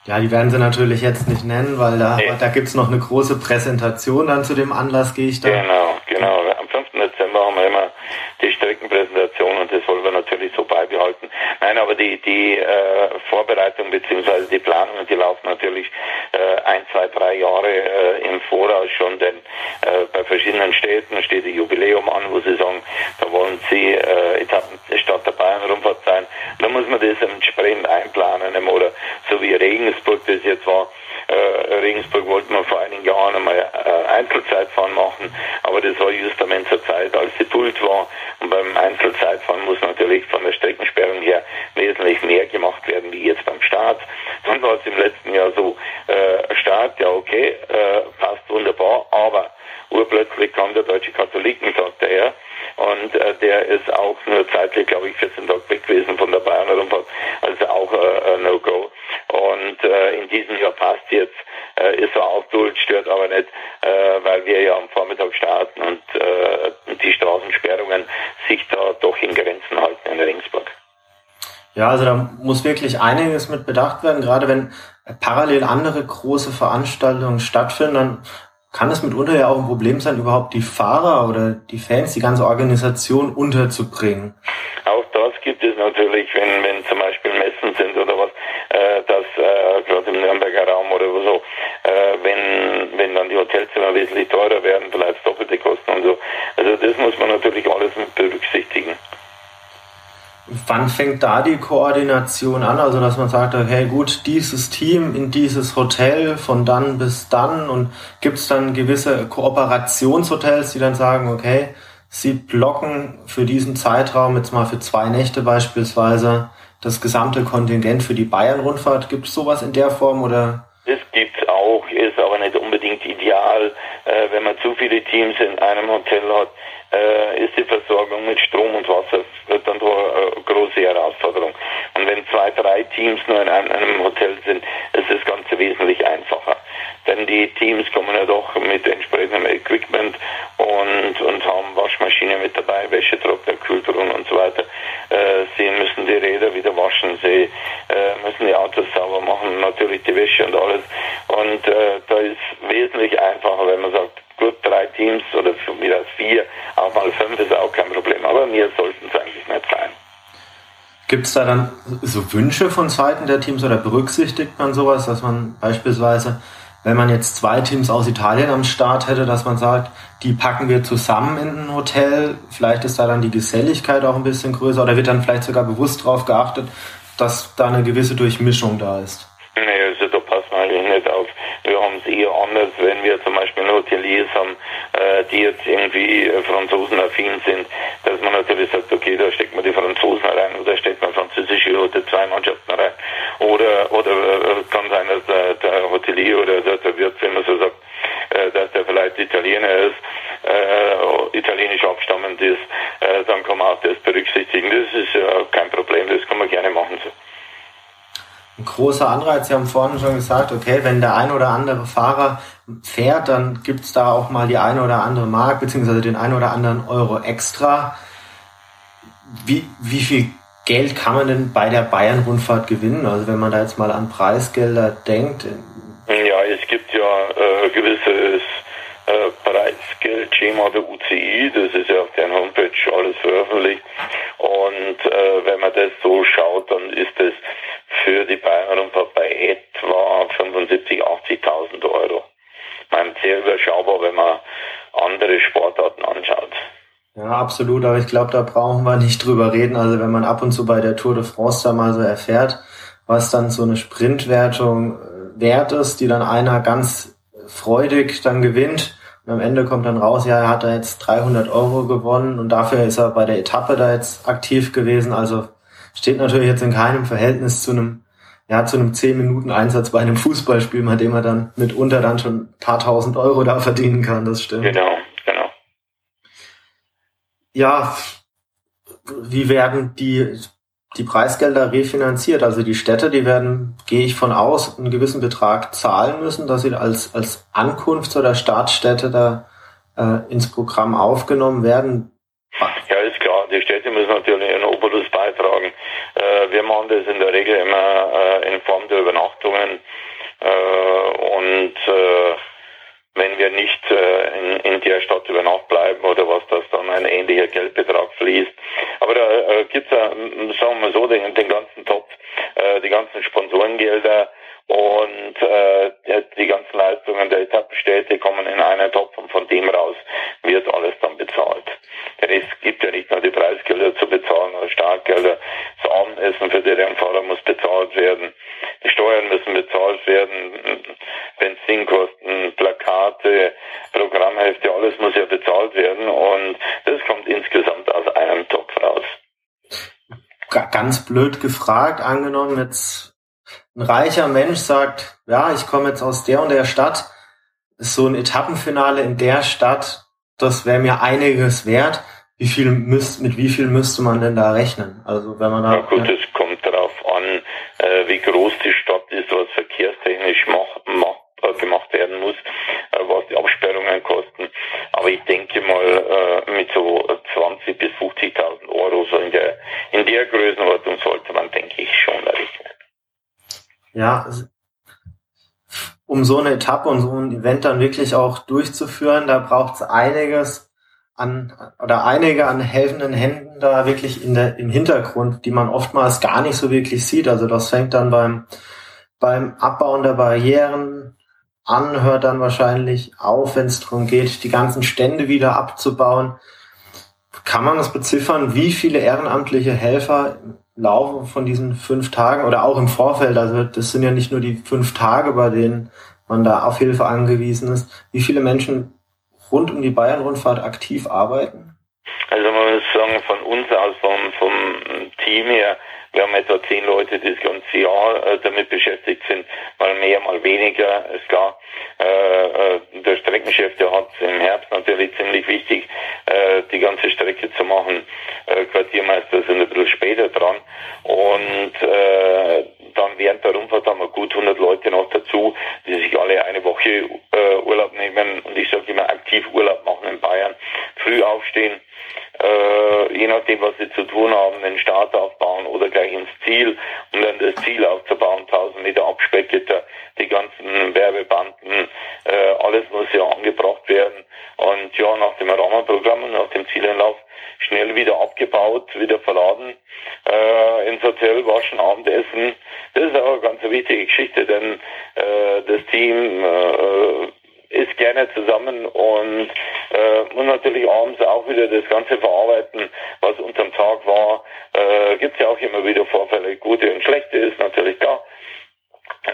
Ja, die werden sie natürlich jetzt nicht nennen, weil da, nee. da gibt's noch eine große Präsentation dann zu dem Anlass, gehe ich da. Genau, genau. am 5. Dezember haben wir immer die Streckenpräsentation und das wollen wir natürlich so beibehalten. Nein, aber die, die äh, Vorbereitung beziehungsweise die Planungen, die laufen natürlich äh, ein, zwei, drei Jahre äh, im Voraus schon, denn äh, bei verschiedenen Städten steht ein Jubiläum an, wo sie sagen, da wollen sie äh, Etappen Stadt der Bayern-Rundfahrt sein. Da muss man das entsprechend einplanen oder so wie Regensburg das jetzt war. Äh, Regensburg wollten wir vor einigen Jahren einmal äh, Einzelzeitfahren machen, aber das war justament zur Zeit, als die Pult war. Und beim Einzelzeitfahren muss natürlich von der Streckensperrung her wesentlich mehr gemacht werden wie jetzt beim Start. Dann war es im letzten Jahr so, äh, Start, ja okay, äh, passt wunderbar, aber urplötzlich kam der Deutsche Katholikentag daher und äh, der ist auch nur zeitlich, glaube ich, 14 Tage weg gewesen von der Bayern Rundfahrt, also auch äh, No-Go. Und äh, in diesem Jahr passt jetzt, äh, ist so aufgeholt, stört aber nicht, äh, weil wir ja am Vormittag starten und äh, die Straßensperrungen sich da doch in Grenzen halten in Ringsburg. Ja, also da muss wirklich einiges mit bedacht werden, gerade wenn parallel andere große Veranstaltungen stattfinden, dann kann es mitunter ja auch ein Problem sein, überhaupt die Fahrer oder die Fans, die ganze Organisation unterzubringen. Auch das gibt es natürlich, wenn, wenn zum Beispiel Messen sind oder was, äh, dass äh, gerade im Nürnberger Raum oder so, äh, wenn, wenn dann die Hotelzimmer wesentlich teurer werden, vielleicht doppelte Kosten und so. Also das muss man natürlich alles mit. Wann fängt da die Koordination an? Also, dass man sagt, hey gut, dieses Team in dieses Hotel von dann bis dann und gibt es dann gewisse Kooperationshotels, die dann sagen, okay, sie blocken für diesen Zeitraum, jetzt mal für zwei Nächte beispielsweise, das gesamte Kontingent für die Bayern-Rundfahrt. Gibt es sowas in der Form oder? Das gibt es auch, ist aber nicht unbedingt ideal, äh, wenn man zu viele Teams in einem Hotel hat äh, ist die Versorgung mit Strom und Wasser wird dann eine große Herausforderung. Und wenn zwei, drei Teams nur in einem Hotel sind, ist das Ganze wesentlich einfacher. Denn die Teams kommen ja doch mit entsprechendem Equipment und, und haben Waschmaschine mit dabei, Wäschetrockner, Kühltruhen und so weiter. Äh, sie müssen die Räder wieder waschen, sie äh, müssen die Autos sauber machen, natürlich die Wäsche und alles. Und äh, da ist wesentlich einfacher, wenn man sagt, gut, drei Teams oder wieder vier, auch mal fünf ist auch kein Problem. Aber mir sollten es eigentlich nicht sein. Gibt es da dann so Wünsche von Seiten der Teams oder berücksichtigt man sowas, dass man beispielsweise, wenn man jetzt zwei Teams aus Italien am Start hätte, dass man sagt, die packen wir zusammen in ein Hotel, vielleicht ist da dann die Geselligkeit auch ein bisschen größer oder wird dann vielleicht sogar bewusst darauf geachtet, dass da eine gewisse Durchmischung da ist? Nee, also da passt eigentlich nicht auf. Wir haben es eher anders, wenn wir zum Beispiel Hoteliers haben, äh, die jetzt irgendwie äh, franzosenaffin sind, dass man natürlich sagt, okay, da steckt man die Franzosen rein oder steckt man französische oder zwei Mannschaften rein. Oder oder äh, kann sein, dass der, der Hotelier oder der, der Wirt, wenn man so sagt, äh, dass der vielleicht Italiener ist, äh, italienisch abstammend ist, äh, dann kann man auch das berücksichtigen. Das ist ja kein Problem, das kann man gerne machen. So ein großer Anreiz. Sie haben vorhin schon gesagt, okay, wenn der ein oder andere Fahrer fährt, dann gibt's da auch mal die eine oder andere Mark, beziehungsweise den ein oder anderen Euro extra. Wie, wie viel Geld kann man denn bei der Bayern-Rundfahrt gewinnen? Also wenn man da jetzt mal an Preisgelder denkt. Ja, es gibt ja äh, gewisses äh, Preisgeldschema der UCI, das ist ja auf deren Homepage alles veröffentlicht. Und äh, wenn man das so schaut, dann ist es für die Bayern und bei etwa 75.000, 80.000 Euro. Mein sehr überschaubar, wenn man andere Sportarten anschaut. Ja, absolut, aber ich glaube, da brauchen wir nicht drüber reden. Also wenn man ab und zu bei der Tour de France da mal so erfährt, was dann so eine Sprintwertung äh, wert ist, die dann einer ganz freudig dann gewinnt. Und am Ende kommt dann raus, ja, er hat da jetzt 300 Euro gewonnen und dafür ist er bei der Etappe da jetzt aktiv gewesen. Also steht natürlich jetzt in keinem Verhältnis zu einem, ja, zu einem 10 Minuten Einsatz bei einem Fußballspiel, bei dem er dann mitunter dann schon ein paar tausend Euro da verdienen kann, das stimmt. Genau, genau. Ja, wie werden die, die Preisgelder refinanziert? Also die Städte, die werden, gehe ich von aus, einen gewissen Betrag zahlen müssen, dass sie als, als Ankunfts- oder Startstätte da äh, ins Programm aufgenommen werden. Ja, ist klar. Die Städte müssen natürlich einen Obolus beitragen. Äh, wir machen das in der Regel immer äh, in Form der Übernachtungen. Äh, und wenn wir nicht in, in der Stadt über Nacht bleiben oder was, dass dann ein ähnlicher Geldbetrag fließt. Aber da äh, gibt es, sagen wir so, den, den ganzen Topf, äh, die ganzen Sponsorengelder und äh, die ganzen Leistungen der Etappenstädte kommen in einen Topf und von dem raus wird alles dann bezahlt. Denn es gibt ja nicht nur die Preisgelder zu bezahlen oder Startgelder. Das Abendessen für die Rennfahrer muss bezahlt werden. Die Steuern müssen bezahlt werden. Benzinkosten, Plakate, Programmhefte, alles muss ja bezahlt werden und das kommt insgesamt aus einem Topf raus. Ganz blöd gefragt, angenommen jetzt ein reicher Mensch sagt, ja, ich komme jetzt aus der und der Stadt, ist so ein Etappenfinale in der Stadt, das wäre mir einiges wert. Wie viel müsst, mit wie viel müsste man denn da rechnen? Also wenn man da. Ja gut, es kommt darauf an, äh, wie groß die Stadt ist, was verkehrstechnisch mach, mach, äh, gemacht werden muss, äh, was die Absperrungen kosten. Aber ich denke mal, äh, mit so 20 bis 50.000 Euro so in der in der Größenordnung sollte man, denke ich, schon rechnen. Ja, um so eine Etappe und so ein Event dann wirklich auch durchzuführen, da braucht es einiges an oder einige an helfenden Händen da wirklich in der, im Hintergrund, die man oftmals gar nicht so wirklich sieht. Also das fängt dann beim, beim Abbauen der Barrieren an, hört dann wahrscheinlich auf, wenn es darum geht, die ganzen Stände wieder abzubauen. Kann man das beziffern, wie viele ehrenamtliche Helfer Laufe von diesen fünf Tagen oder auch im Vorfeld, also das sind ja nicht nur die fünf Tage, bei denen man da auf Hilfe angewiesen ist, wie viele Menschen rund um die Bayern-Rundfahrt aktiv arbeiten? Also man muss sagen, von uns aus, vom, vom Team her, wir haben etwa zehn Leute, die das ganze Jahr äh, damit beschäftigt sind, mal mehr, mal weniger, ist klar. Äh, äh, der Streckenchef, der hat im Herbst natürlich ziemlich wichtig, äh, die ganze Strecke zu machen. Äh, Quartiermeister sind ein bisschen später dran. Und äh, dann während der Rundfahrt haben wir gut 100 Leute noch dazu, die sich alle eine Woche äh, Urlaub nehmen und ich sage immer aktiv Urlaub machen in Bayern. Früh aufstehen, äh, je nachdem, was sie zu tun haben, den Start aufbauen oder gleich ins Ziel, um dann das Ziel aufzubauen, 1000 Meter Abspeckgitter, die ganzen Werbebanden, äh, alles muss ja angebracht werden. Und ja, nach dem Rahmenprogramm und nach dem Zieleinlauf schnell wieder abgebaut, wieder verladen, äh, ins Hotel, waschen, Abendessen. Das ist auch eine ganz wichtige Geschichte, denn äh, das Team äh, ist gerne zusammen und äh, muss natürlich abends auch wieder das Ganze verarbeiten, was unterm Tag war. Äh, Gibt es ja auch immer wieder Vorfälle, gute und schlechte ist natürlich klar.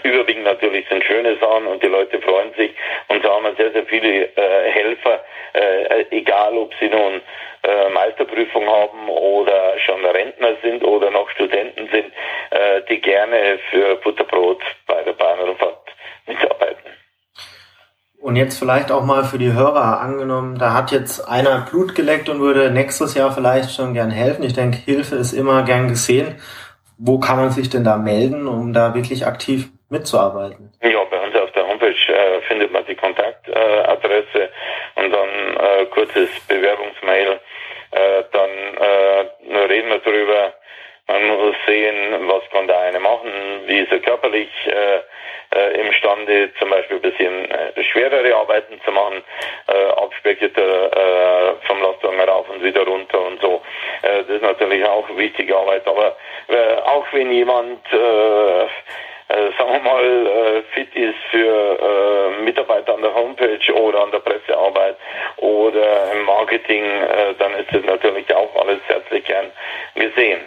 Überwiegend natürlich sind schöne Sachen und die Leute freuen sich und so haben wir sehr, sehr viele äh, Helfer, äh, egal ob sie nun äh, Meisterprüfung haben oder schon Rentner sind oder noch Studenten sind, äh, die gerne für Butterbrot bei der Bahnrundfahrt mitarbeiten. Und jetzt vielleicht auch mal für die Hörer angenommen, da hat jetzt einer Blut geleckt und würde nächstes Jahr vielleicht schon gern helfen. Ich denke, Hilfe ist immer gern gesehen. Wo kann man sich denn da melden, um da wirklich aktiv mitzuarbeiten? Ja, bei uns auf der Homepage äh, findet man die Kontaktadresse äh, und dann äh, kurzes Bewerbungsmail. Äh, dann äh, reden wir darüber, man muss sehen, was kann der eine machen, wie ist er körperlich äh, äh, imstande, zum Beispiel ein bisschen äh, schwerere Arbeiten zu machen, äh, Abspeckgitter äh, vom Lastwagen rauf und wieder runter und so. Äh, das ist natürlich auch wichtige Arbeit, aber äh, auch wenn jemand äh, äh, sagen wir mal, äh, fit ist für äh, Mitarbeiter an der Homepage oder an der Pressearbeit oder im Marketing, äh, dann ist das natürlich auch alles herzlich gern gesehen.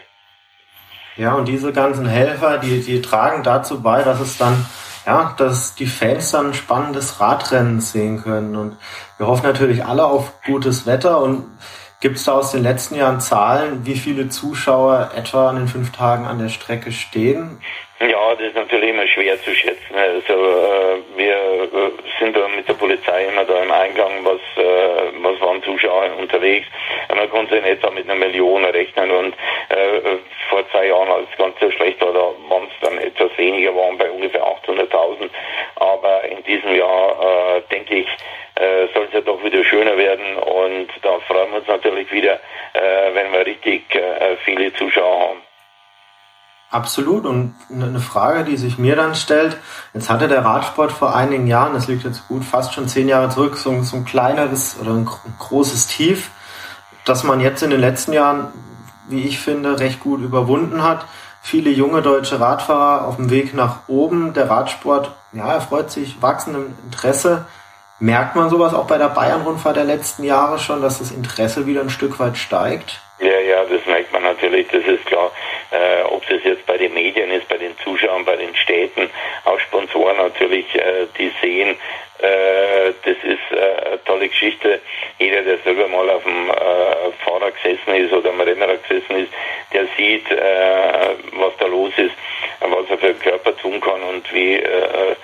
Ja, und diese ganzen Helfer, die, die tragen dazu bei, dass es dann, ja, dass die Fans dann ein spannendes Radrennen sehen können. Und wir hoffen natürlich alle auf gutes Wetter. Und gibt es da aus den letzten Jahren Zahlen, wie viele Zuschauer etwa an den fünf Tagen an der Strecke stehen? Ja, das ist natürlich immer schwer zu schätzen. Also äh, wir äh, sind da mit der Polizei immer da im Eingang, was, äh, was unterwegs. Man konnte in etwa mit einer Million rechnen und äh, vor zwei Jahren, als es ganz so schlecht war, da waren es dann etwas weniger, waren bei ungefähr 800.000. Aber in diesem Jahr, äh, denke ich, äh, soll es ja doch wieder schöner werden und da freuen wir uns natürlich wieder, äh, wenn wir richtig äh, viele Zuschauer haben. Absolut. Und eine Frage, die sich mir dann stellt, jetzt hatte der Radsport vor einigen Jahren, das liegt jetzt gut fast schon zehn Jahre zurück, so, so ein kleineres oder ein großes Tief, das man jetzt in den letzten Jahren, wie ich finde, recht gut überwunden hat. Viele junge deutsche Radfahrer auf dem Weg nach oben. Der Radsport, ja, erfreut sich wachsendem Interesse. Merkt man sowas auch bei der Bayern-Rundfahrt der letzten Jahre schon, dass das Interesse wieder ein Stück weit steigt? Ja, ja, das merkt man natürlich, das ist klar. Äh, ob es jetzt bei den Medien ist, bei den Zuschauern, bei den Städten, auch Sponsoren natürlich, äh, die sehen, äh, das ist äh, eine tolle Geschichte. Jeder, der selber mal auf dem äh, Fahrer gesessen ist oder am Rennrad gesessen ist, der sieht, äh, was da los ist, was er für den Körper tun kann und wie äh,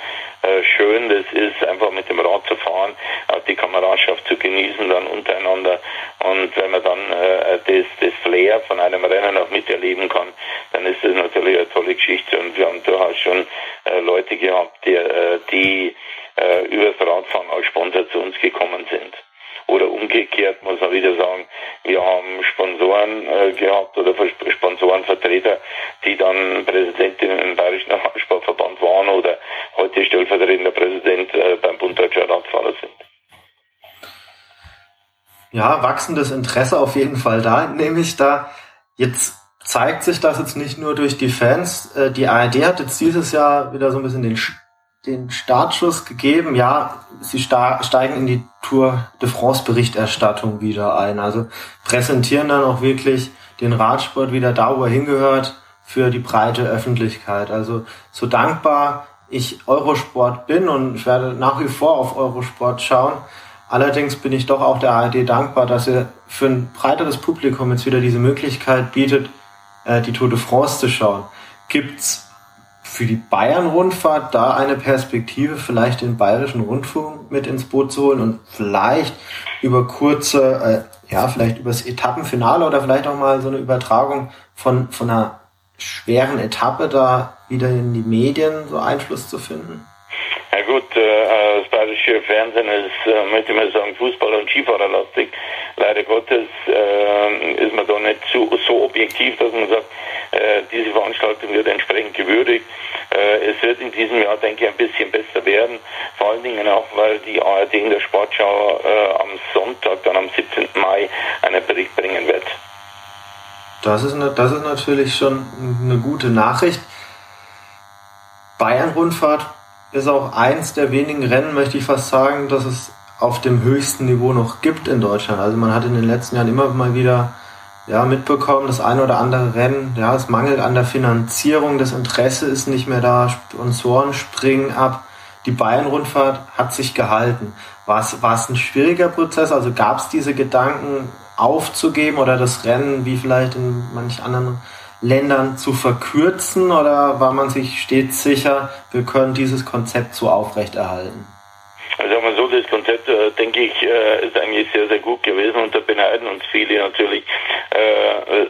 äh, schön das ist, einfach mit dem Rad zu fahren, auch die Kameradschaft zu genießen dann untereinander. Und wenn man dann äh, das, das Flair von einem Rennen auch miterleben kann, dann ist das natürlich eine tolle Geschichte. Und wir haben durchaus schon äh, Leute gehabt, die, äh, die äh, übers Radfahren als Sponsor zu uns gekommen sind. Oder umgekehrt muss man wieder sagen, wir haben Sponsoren äh, gehabt oder Sponsorenvertreter, die dann Präsidentin im Bayerischen Radsportverband waren oder heute stellvertretender Präsident äh, beim Bund Deutscher Radfahrer sind. Ja, wachsendes Interesse auf jeden Fall da, nämlich da jetzt zeigt sich das jetzt nicht nur durch die Fans. Äh, die ARD hat jetzt dieses Jahr wieder so ein bisschen den den Startschuss gegeben. Ja, sie steigen in die Tour de France Berichterstattung wieder ein. Also präsentieren dann auch wirklich den Radsport wieder da, wo er hingehört, für die breite Öffentlichkeit. Also so dankbar ich Eurosport bin und ich werde nach wie vor auf Eurosport schauen. Allerdings bin ich doch auch der ARD dankbar, dass er für ein breiteres Publikum jetzt wieder diese Möglichkeit bietet, äh, die Tour de France zu schauen. Gibt's für die Bayern-Rundfahrt da eine Perspektive, vielleicht den bayerischen Rundfunk mit ins Boot zu holen und vielleicht über kurze, äh, ja, vielleicht übers Etappenfinale oder vielleicht auch mal so eine Übertragung von, von einer schweren Etappe da wieder in die Medien so Einfluss zu finden? Ja gut, äh, das bayerische Fernsehen ist, äh, möchte man sagen, Fußball- und Skifahrerlastig. Leider Gottes äh, ist man da nicht so, so objektiv, dass man sagt, äh, diese Veranstaltung wird entsprechend gewürdigt. Äh, es wird in diesem Jahr, denke ich, ein bisschen besser werden. Vor allen Dingen auch, weil die ARD in der Sportschau äh, am Sonntag, dann am 17. Mai, einen Bericht bringen wird. Das ist, das ist natürlich schon eine gute Nachricht. Bayern-Rundfahrt ist auch eins der wenigen Rennen, möchte ich fast sagen, dass es auf dem höchsten Niveau noch gibt in Deutschland. Also man hat in den letzten Jahren immer mal wieder ja, mitbekommen, das eine oder andere Rennen, ja, es mangelt an der Finanzierung, das Interesse ist nicht mehr da, Sponsoren springen ab. Die Bayern-Rundfahrt hat sich gehalten. War es, war es ein schwieriger Prozess? Also gab es diese Gedanken aufzugeben oder das Rennen, wie vielleicht in manch anderen Ländern, zu verkürzen? Oder war man sich stets sicher, wir können dieses Konzept so aufrechterhalten? Also sagen wir so, das Konzept, äh, denke ich, äh, ist eigentlich sehr, sehr gut gewesen und da beneiden uns viele natürlich. Äh,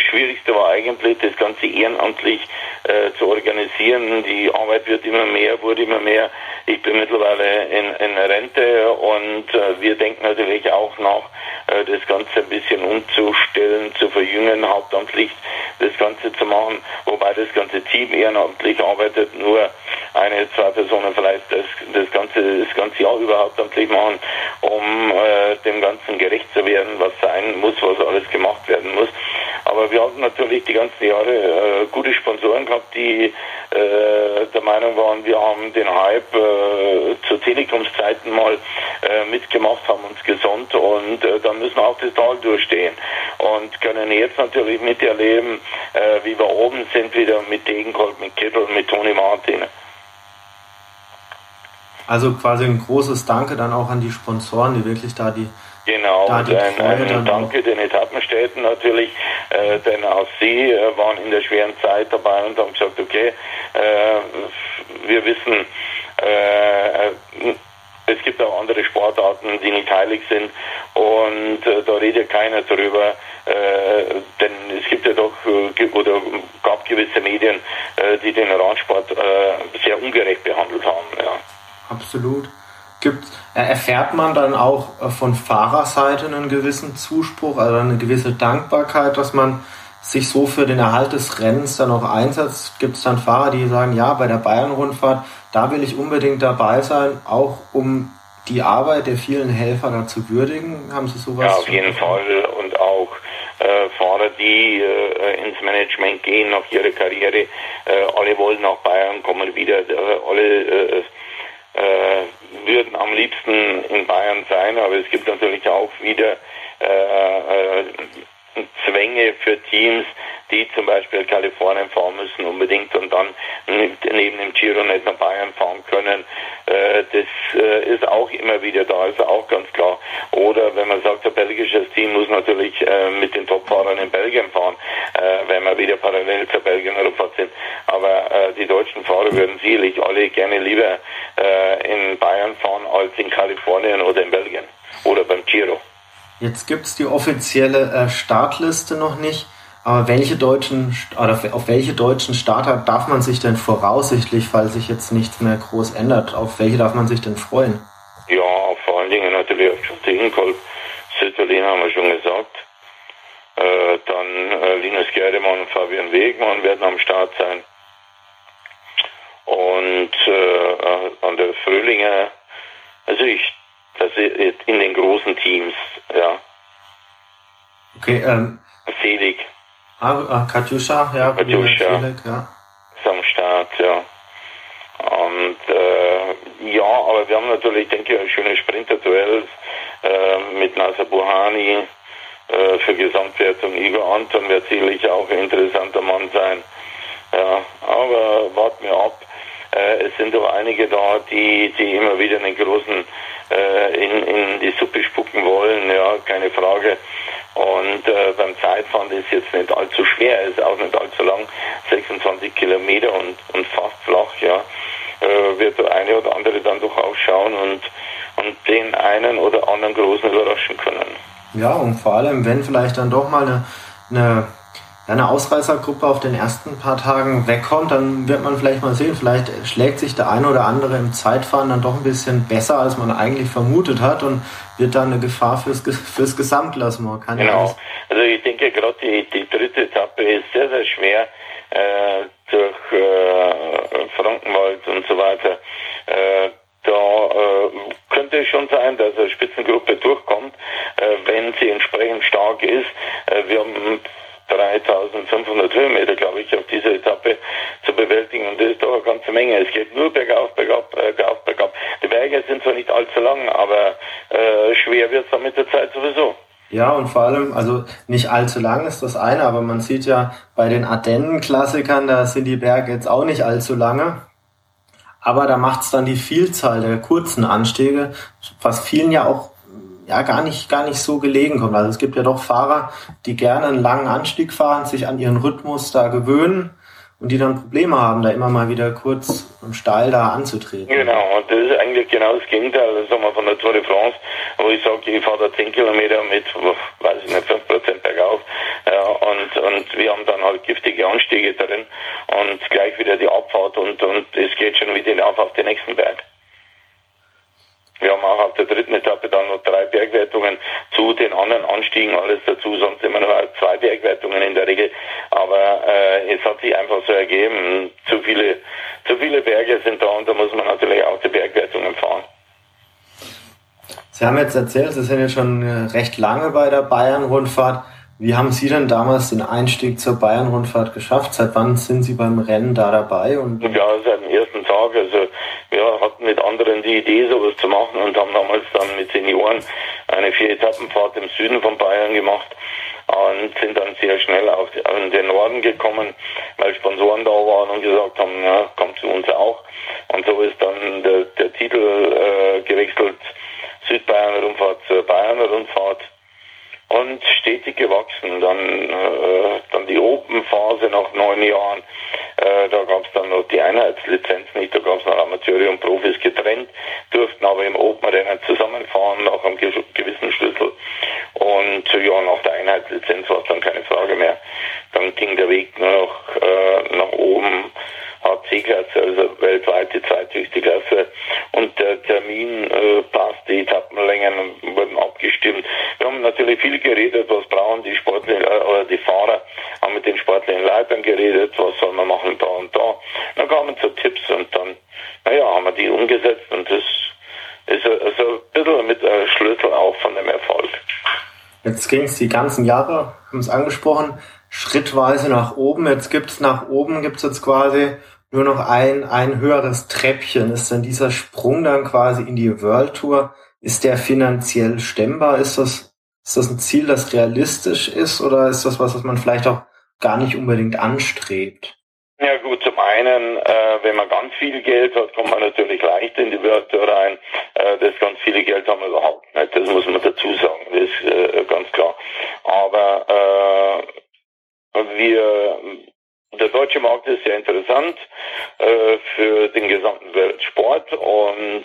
Schwierigste war eigentlich, das Ganze ehrenamtlich äh, zu organisieren. Die Arbeit wird immer mehr, wurde immer mehr. Ich bin mittlerweile in, in Rente und äh, wir denken natürlich auch nach, äh, das Ganze ein bisschen umzustellen, zu verjüngen, hauptamtlich das Ganze zu machen, wobei das ganze Team ehrenamtlich arbeitet, nur eine, zwei Personen vielleicht das, das ganze das ganze Jahr überhaupt amtlich machen, um äh, dem Ganzen gerecht zu werden, was sein muss, was alles gemacht werden muss. Aber wir hatten natürlich die ganzen Jahre äh, gute Sponsoren gehabt, die äh, der Meinung waren, wir haben den Hype äh, zu Telekoms-Zeiten mal äh, mitgemacht, haben uns gesund und äh, dann müssen wir auch das Tal durchstehen und können jetzt natürlich miterleben, äh, wie wir oben sind, wieder mit Degenkolb, mit Kittel, mit Toni Martin. Also quasi ein großes Danke dann auch an die Sponsoren, die wirklich da die Genau, da und ein, ein Danke den Etappenstädten natürlich, äh, denn auch sie äh, waren in der schweren Zeit dabei und haben gesagt, okay, äh, wir wissen, äh, es gibt auch andere Sportarten, die nicht heilig sind und äh, da redet keiner drüber, äh, denn es gibt ja doch äh, oder gab gewisse Medien, äh, die den Radsport äh, sehr ungerecht behandelt haben. Ja. Absolut. Gibt, erfährt man dann auch äh, von Fahrerseite einen gewissen Zuspruch, also eine gewisse Dankbarkeit, dass man sich so für den Erhalt des Rennens dann auch einsetzt? Gibt es dann Fahrer, die sagen, ja, bei der Bayern-Rundfahrt, da will ich unbedingt dabei sein, auch um die Arbeit der vielen Helfer dazu würdigen? Haben Sie sowas? Ja, auf jeden Fall. Und auch äh, Fahrer, die äh, ins Management gehen nach ihrer Karriere, äh, alle wollen nach Bayern kommen wieder, äh, alle äh, äh, würden am liebsten in Bayern sein, aber es gibt natürlich auch wieder Zwänge für Teams, die zum Beispiel Kalifornien fahren müssen unbedingt und dann neben dem Giro nicht nach Bayern fahren können. Äh, das äh, ist auch immer wieder da, ist auch ganz klar. Oder wenn man sagt, ein belgisches Team muss natürlich äh, mit den Topfahrern in Belgien fahren, wenn wir wieder parallel zur Belgien Rundfahrt sind. Aber die deutschen Fahrer würden sicherlich alle gerne lieber in Bayern fahren als in Kalifornien oder in Belgien oder beim Giro. Jetzt gibt es die offizielle äh, Startliste noch nicht. Aber welche deutschen oder auf welche deutschen Starter darf man sich denn voraussichtlich, falls sich jetzt nichts mehr groß ändert, auf welche darf man sich denn freuen? Ja, vor allen Dingen natürlich auf Strategenkolb. Sütterlin haben wir schon gesagt. Äh, dann äh, Linus Gerdemann und Fabian Wegmann werden am Start sein. Und äh, an der Fröhlinger, also ich das in den großen Teams, ja. Okay, ähm. Selig. Ah, ah Katjuscha, ja. Katjuscha. Selig, ja. Ist am Start, ja. Und äh, ja, aber wir haben natürlich, denke ich, schöne Sprinterduells äh, mit Nasser Buhani äh, für Gesamtwertung. Igor Anton wird sicherlich auch ein interessanter Mann sein. Ja, aber warten wir ab. Äh, es sind doch einige da, die, die immer wieder einen großen äh, in, in die Suppe spucken wollen, ja, keine Frage. Und äh, beim Zeitfahren ist jetzt nicht allzu schwer, ist auch nicht allzu lang, 26 Kilometer und, und fast flach, ja. Äh, wird der eine oder andere dann doch auch schauen und, und den einen oder anderen Großen überraschen können. Ja, und vor allem, wenn vielleicht dann doch mal eine, eine eine Ausreißergruppe auf den ersten paar Tagen wegkommt, dann wird man vielleicht mal sehen, vielleicht schlägt sich der eine oder andere im Zeitfahren dann doch ein bisschen besser, als man eigentlich vermutet hat und wird dann eine Gefahr fürs, fürs Gesamtklassement. Kann genau. Also ich denke gerade die, die dritte Etappe ist sehr, sehr schwer äh, durch äh, Frankenwald und so weiter. Äh, da äh, könnte es schon sein, dass eine Spitzengruppe durchkommt, äh, wenn sie entsprechend stark ist. Äh, wir haben 3500 Höhenmeter, glaube ich, auf dieser Etappe zu bewältigen. Und das ist doch eine ganze Menge. Es geht nur bergauf, bergab, bergauf, bergab. Die Berge sind zwar nicht allzu lang, aber äh, schwer wird es dann mit der Zeit sowieso. Ja, und vor allem, also nicht allzu lang ist das eine, aber man sieht ja bei den Ardennen-Klassikern, da sind die Berge jetzt auch nicht allzu lange. Aber da macht es dann die Vielzahl der kurzen Anstiege, was vielen ja auch ja gar nicht, gar nicht so gelegen kommt. Also es gibt ja doch Fahrer, die gerne einen langen Anstieg fahren, sich an ihren Rhythmus da gewöhnen und die dann Probleme haben, da immer mal wieder kurz und steil da anzutreten. Genau, und das ist eigentlich genau das Gegenteil, sagen wir von der Tour de France, wo ich sage, ich fahre da 10 Kilometer mit, weiß ich nicht, 5% bergauf ja, und, und wir haben dann halt giftige Anstiege drin und gleich wieder die Abfahrt und, und es geht schon wieder auf auf den nächsten Berg. Wir haben auch auf der dritten Etappe dann noch drei Bergwertungen zu den anderen Anstiegen, alles dazu, sonst immer noch zwei Bergwertungen in der Regel. Aber äh, es hat sich einfach so ergeben, zu viele, zu viele Berge sind da und da muss man natürlich auch die Bergwertungen fahren. Sie haben jetzt erzählt, Sie sind jetzt schon äh, recht lange bei der Bayern-Rundfahrt. Wie haben Sie denn damals den Einstieg zur Bayern-Rundfahrt geschafft? Seit wann sind Sie beim Rennen da dabei? Und ja, seit dem ersten Tag. Also wir hatten mit anderen die Idee, sowas zu machen und haben damals dann mit Senioren eine Vier-Etappenfahrt im Süden von Bayern gemacht und sind dann sehr schnell auf den Norden gekommen, weil Sponsoren da waren und gesagt haben, ja, kommt zu uns auch. Und so ist dann der, der Titel äh, gewechselt, Südbayern-Rundfahrt zur Bayern-Rundfahrt und stetig gewachsen. Dann, äh, dann die Open-Phase nach neun Jahren. Äh, da gab es dann noch die Einheitslizenz nicht, da gab es noch Amateure und Profis getrennt, durften aber im Open-Rennen zusammenfahren nach einem gewissen Schlüssel. Und ja, nach der Einheitslizenz war es dann keine Frage mehr. Dann ging der Weg nur noch äh, nach oben HC-Klasse, also weltweit die zweithöchste Klasse. Und der Termin äh, passt, die Etappenlängen wurden abgestimmt. Wir haben natürlich viel geredet, was brauchen die Sportler äh, oder die Fahrer, haben mit den sportlichen Leitern geredet, was soll man machen da und da. Dann kamen so Tipps und dann, naja, haben wir die umgesetzt und das ist also ein bisschen mit äh, Schlüssel auch von dem Erfolg. Jetzt ging es die ganzen Jahre, haben es angesprochen, schrittweise nach oben. Jetzt gibt es nach oben, gibt es jetzt quasi nur noch ein, ein höheres Treppchen. Ist denn dieser Sprung dann quasi in die World Tour, ist der finanziell stemmbar? Ist das, ist das ein Ziel, das realistisch ist oder ist das was, was man vielleicht auch gar nicht unbedingt anstrebt? Ja gut, zum einen, äh, wenn man ganz viel Geld hat, kommt man natürlich leicht in die Wörter rein. Äh, das ganz viele Geld haben wir überhaupt nicht, das muss man dazu sagen, das ist äh, ganz klar. Aber äh, wir, der deutsche Markt ist sehr interessant äh, für den gesamten Weltsport und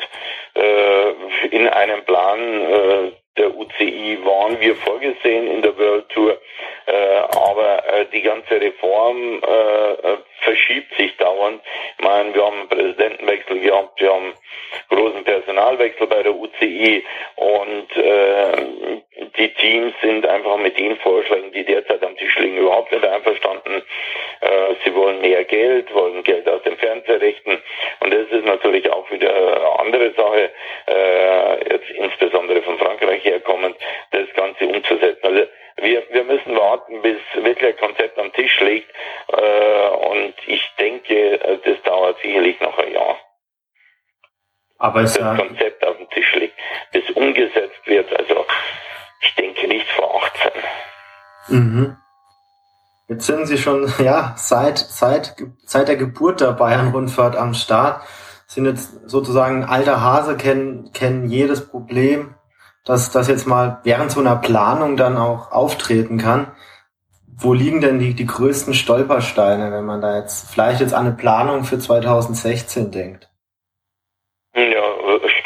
äh, in einem Plan äh, der UCI waren wir vorgesehen in der World Tour, äh, aber äh, die ganze Reform äh, verschiebt sich dauernd. Ich meine, wir haben einen Präsidentenwechsel gehabt, wir haben großen Personalwechsel bei der UCI und äh, die Teams sind einfach mit den Vorschlägen, die derzeit am Tisch liegen, überhaupt nicht einverstanden. Äh, sie wollen mehr Geld, wollen Geld aus den Fernsehrechten und das ist natürlich auch wieder eine andere Sache, äh, jetzt insbesondere von Frankreich herkommend, das Ganze umzusetzen. Also wir, wir müssen warten, bis wirklich ein Konzept am Tisch liegt. Äh, und ich denke, das dauert sicherlich noch ein Jahr. Aber bis das Konzept auf dem Tisch liegt, bis umgesetzt wird. Also ich denke nicht vor 18. Mhm. Jetzt sind Sie schon [LAUGHS] ja seit seit seit der Geburt der Bayern-Rundfahrt am Start. Sind jetzt sozusagen ein alter Hase, kennen kennen jedes Problem dass das jetzt mal während so einer Planung dann auch auftreten kann. Wo liegen denn die, die größten Stolpersteine, wenn man da jetzt vielleicht jetzt an eine Planung für 2016 denkt? Ja, Stolpersteine, Stolpersteine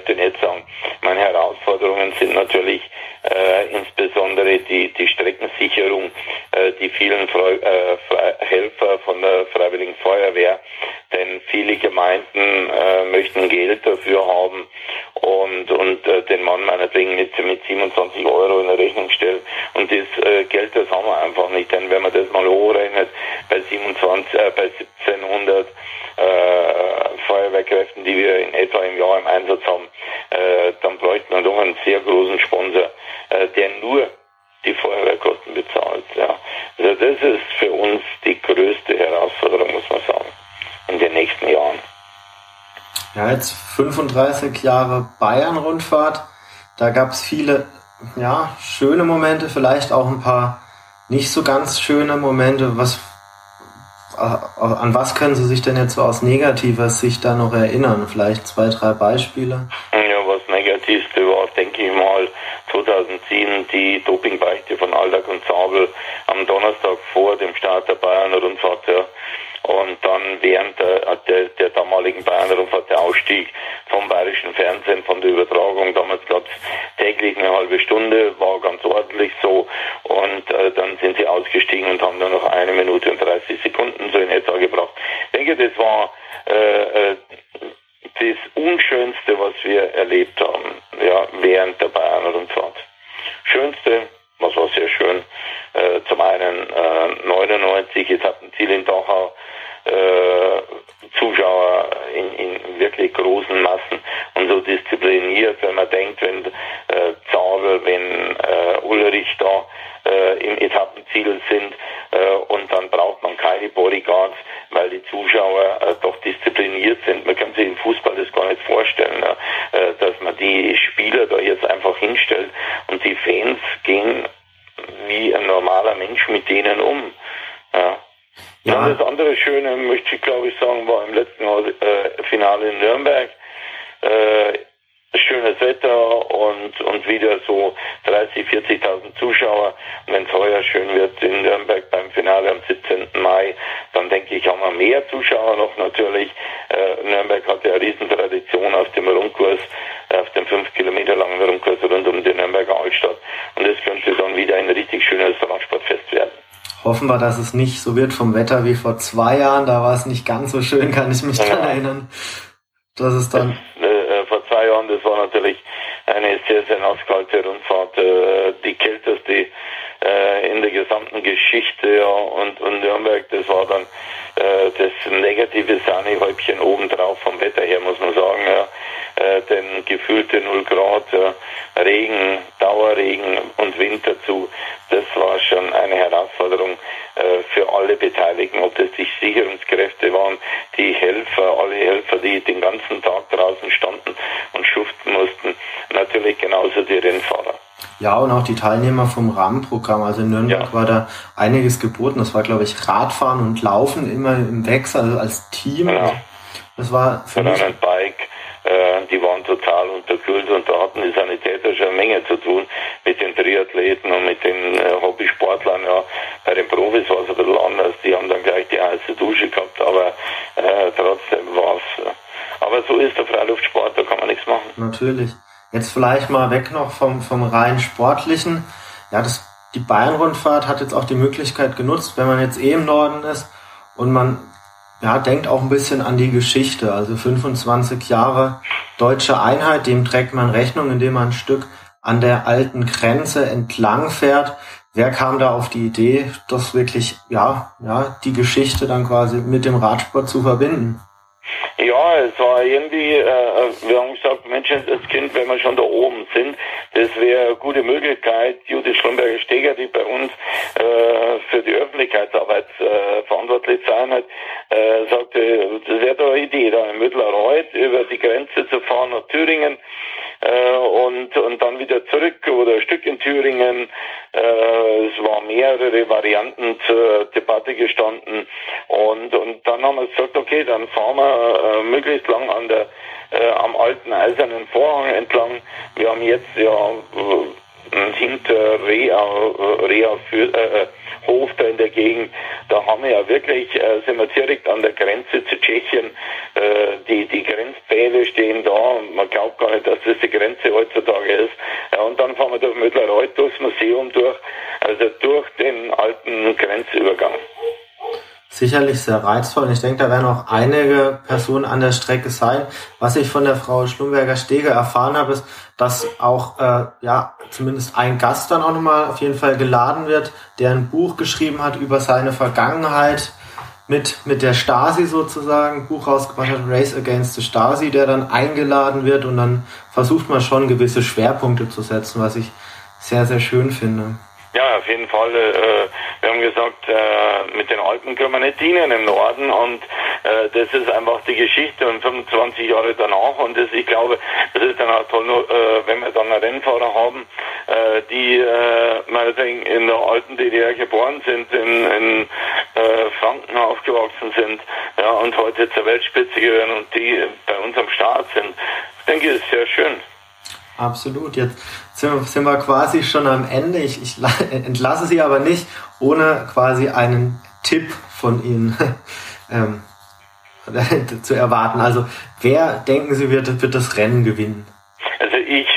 möchte ich nicht sagen. Meine Herausforderungen sind natürlich äh, insbesondere die, die Streckensicherung, äh, die vielen Freu äh, Helfer von der Freiwilligen Feuerwehr, denn viele Gemeinden äh, möchten Geld dafür haben und, und äh, den Mann meinetwegen mit, mit 27 Euro in der Rechnung stellt. Und das äh, Geld, das haben wir einfach nicht, denn wenn man das mal hochrechnet, bei 27, äh, bei 1700 äh, Feuerwehrkräften, die wir in etwa im Jahr im Einsatz haben, äh, dann bräuchte man doch einen sehr großen Sponsor, äh, der nur die Feuerwehrkosten bezahlt. Ja. Also das ist für uns die größte Herausforderung, muss man sagen, in den nächsten Jahren. Ja, jetzt 35 Jahre Bayern-Rundfahrt. Da gab es viele ja, schöne Momente, vielleicht auch ein paar nicht so ganz schöne Momente. Was, an was können Sie sich denn jetzt so aus negativer Sicht da noch erinnern? Vielleicht zwei, drei Beispiele? Ja, was Negativste war, denke ich mal, 2010 die Dopingbeichte von Aldag und Zabel am Donnerstag vor dem Start der Bayern-Rundfahrt. Ja und dann während der, der, der damaligen Bayern-Rundfahrt der Ausstieg vom bayerischen Fernsehen, von der Übertragung, damals gab es täglich eine halbe Stunde, war ganz ordentlich so und äh, dann sind sie ausgestiegen und haben dann noch eine Minute und 30 Sekunden so in etwa gebracht. Ich denke, das war äh, äh, das Unschönste, was wir erlebt haben, ja, während der Bayern-Rundfahrt. Schönste, was war sehr schön, äh, zum einen äh, 99 Etappenziel in Dachau, äh, Zuschauer in, in wirklich großen Massen und so diszipliniert, wenn man denkt, wenn äh, Zabel, wenn äh, Ulrich da äh, im Etappenziel sind äh, und dann braucht Schöne, wir, dass es nicht so wird vom Wetter wie vor zwei Jahren. Da war es nicht ganz so schön, kann ich mich ja. daran erinnern. Dass es dann. Das, äh, vor zwei Jahren, das war natürlich eine sehr, sehr nasskalte Rundfahrt, äh, die kälteste äh, in der gesamten Geschichte. Ja, und, und Nürnberg, das war dann äh, das negative Sahnehäubchen obendrauf vom Wetter her, muss man sagen. Ja. Äh, denn gefühlte 0 Grad, ja, Regen, Dauerregen und Wind dazu, das war schon eine Herausforderung äh, für alle Beteiligten, ob das die Sicherungskräfte waren, die Helfer, alle Helfer, die den ganzen Tag draußen standen und schuften mussten, natürlich genauso die Rennfahrer. Ja, und auch die Teilnehmer vom Rahmenprogramm. Also in Nürnberg ja. war da einiges geboten. Das war, glaube ich, Radfahren und Laufen immer im Wechsel also als Team. Genau. Das war für mich... ein Bike, äh, die waren total unterkühlt und da hatten die Sanitäter schon eine Menge zu tun mit den Triathleten und mit den äh, Hobbysportlern. Ja, bei den Profis war es ein bisschen anders. Die haben dann gleich die heiße Dusche gehabt, aber äh, trotzdem war es. Äh, aber so ist der Freiluftsport, da kann man nichts machen. Natürlich. Jetzt vielleicht mal weg noch vom, vom rein sportlichen. Ja, das, die Bayern-Rundfahrt hat jetzt auch die Möglichkeit genutzt, wenn man jetzt eh im Norden ist und man ja, denkt auch ein bisschen an die Geschichte. Also 25 Jahre deutsche Einheit, dem trägt man Rechnung, indem man ein Stück an der alten Grenze entlang fährt. Wer kam da auf die Idee, das wirklich, ja, ja, die Geschichte dann quasi mit dem Radsport zu verbinden? Ja, es war irgendwie, äh, wir haben gesagt, Mensch, das Kind, wenn wir schon da oben sind, das wäre eine gute Möglichkeit. Judith Schlumberger-Steger, die bei uns äh, für die Öffentlichkeitsarbeit äh, verantwortlich sein hat, äh, sagte, das wäre doch eine Idee, da in Mittlerreuth über die Grenze zu fahren nach Thüringen äh, und, und dann wieder zurück oder ein Stück in Thüringen. Äh, es waren mehrere Varianten zur Debatte gestanden und, und dann haben wir gesagt, okay, dann fahren wir äh, möglichst lang an der äh, am alten eisernen Vorhang entlang. Wir haben jetzt ja äh, hinter Rea, Rea für, äh, Hof da in der Gegend, da haben wir ja wirklich, äh, sind wir direkt an der Grenze zu Tschechien. Äh, die, die Grenzpfähle stehen da man glaubt gar nicht, dass das die Grenze heutzutage ist. Ja, und dann fahren wir durch Mödlerreuth durchs Museum durch, also durch den alten Grenzübergang sicherlich sehr reizvoll. Und ich denke, da werden auch einige Personen an der Strecke sein. Was ich von der Frau Schlumberger-Steger erfahren habe, ist, dass auch äh, ja zumindest ein Gast dann auch nochmal auf jeden Fall geladen wird, der ein Buch geschrieben hat über seine Vergangenheit mit, mit der Stasi sozusagen, Buch rausgebracht hat, Race Against the Stasi, der dann eingeladen wird und dann versucht man schon gewisse Schwerpunkte zu setzen, was ich sehr, sehr schön finde. Ja, auf jeden Fall. Äh, wir haben gesagt, äh, mit den Alpen können wir nicht dienen im Norden und äh, das ist einfach die Geschichte und 25 Jahre danach und das, ich glaube, das ist dann auch toll, äh, wenn wir dann Rennfahrer haben, äh, die äh, meinetwegen in der alten DDR geboren sind, in, in Franken aufgewachsen sind ja, und heute zur Weltspitze gehören und die bei uns am Start sind. Ich denke, das ist sehr schön. Absolut. Jetzt sind wir quasi schon am Ende. Ich, ich [LAUGHS] entlasse Sie aber nicht, ohne quasi einen Tipp von Ihnen [LAUGHS] ähm, [LAUGHS] zu erwarten. Also wer, denken Sie, wird, wird das Rennen gewinnen? Also ich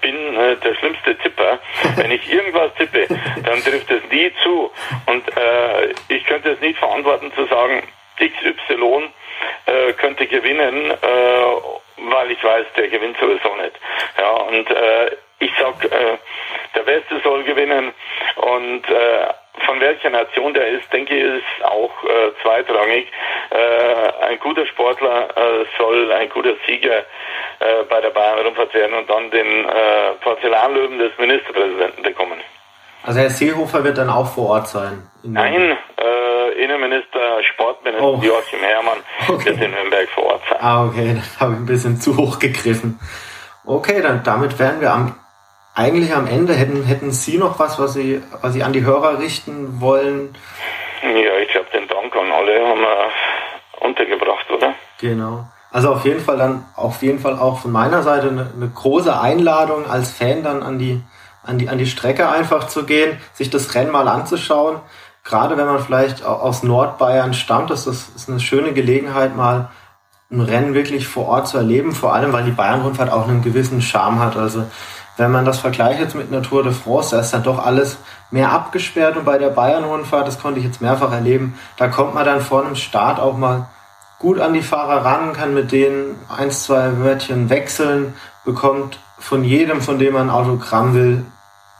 bin äh, der schlimmste Tipper. Wenn ich irgendwas tippe, dann trifft es nie zu. Und äh, ich könnte es nicht verantworten zu sagen, XY äh, könnte gewinnen, äh, weil ich weiß, der gewinnt sowieso nicht. Ja, und äh, ich sag, äh, der Beste soll gewinnen und äh, von welcher Nation der ist, denke ich, ist auch äh, zweitrangig. Äh, ein guter Sportler äh, soll ein guter Sieger äh, bei der Bayern-Rundfahrt werden und dann den äh, Porzellanlöwen des Ministerpräsidenten bekommen. Also Herr Seehofer wird dann auch vor Ort sein? Nein, äh, Innenminister, Sportminister oh. Joachim Herrmann [LAUGHS] okay. wird in Nürnberg vor Ort sein. Ah, okay, [LAUGHS] das habe ich ein bisschen zu hoch gegriffen. Okay, dann damit wären wir am eigentlich am Ende. Hätten, hätten Sie noch was, was Sie, was Sie an die Hörer richten wollen? Ja, ich glaube, den Dank an alle haben wir untergebracht, oder? Genau. Also auf jeden Fall dann, auf jeden Fall auch von meiner Seite eine, eine große Einladung als Fan dann an die, an die, an die Strecke einfach zu gehen, sich das Rennen mal anzuschauen. Gerade wenn man vielleicht aus Nordbayern stammt, ist das ist eine schöne Gelegenheit, mal ein Rennen wirklich vor Ort zu erleben, vor allem weil die Bayern-Rundfahrt auch einen gewissen Charme hat. Also wenn man das vergleicht jetzt mit einer Tour de France, da ist dann doch alles mehr abgesperrt und bei der Bayern-Rundfahrt, das konnte ich jetzt mehrfach erleben, da kommt man dann vor einem Start auch mal gut an die Fahrer ran, kann mit denen ein, zwei Wörtchen wechseln, bekommt von jedem, von dem man ein Autogramm will,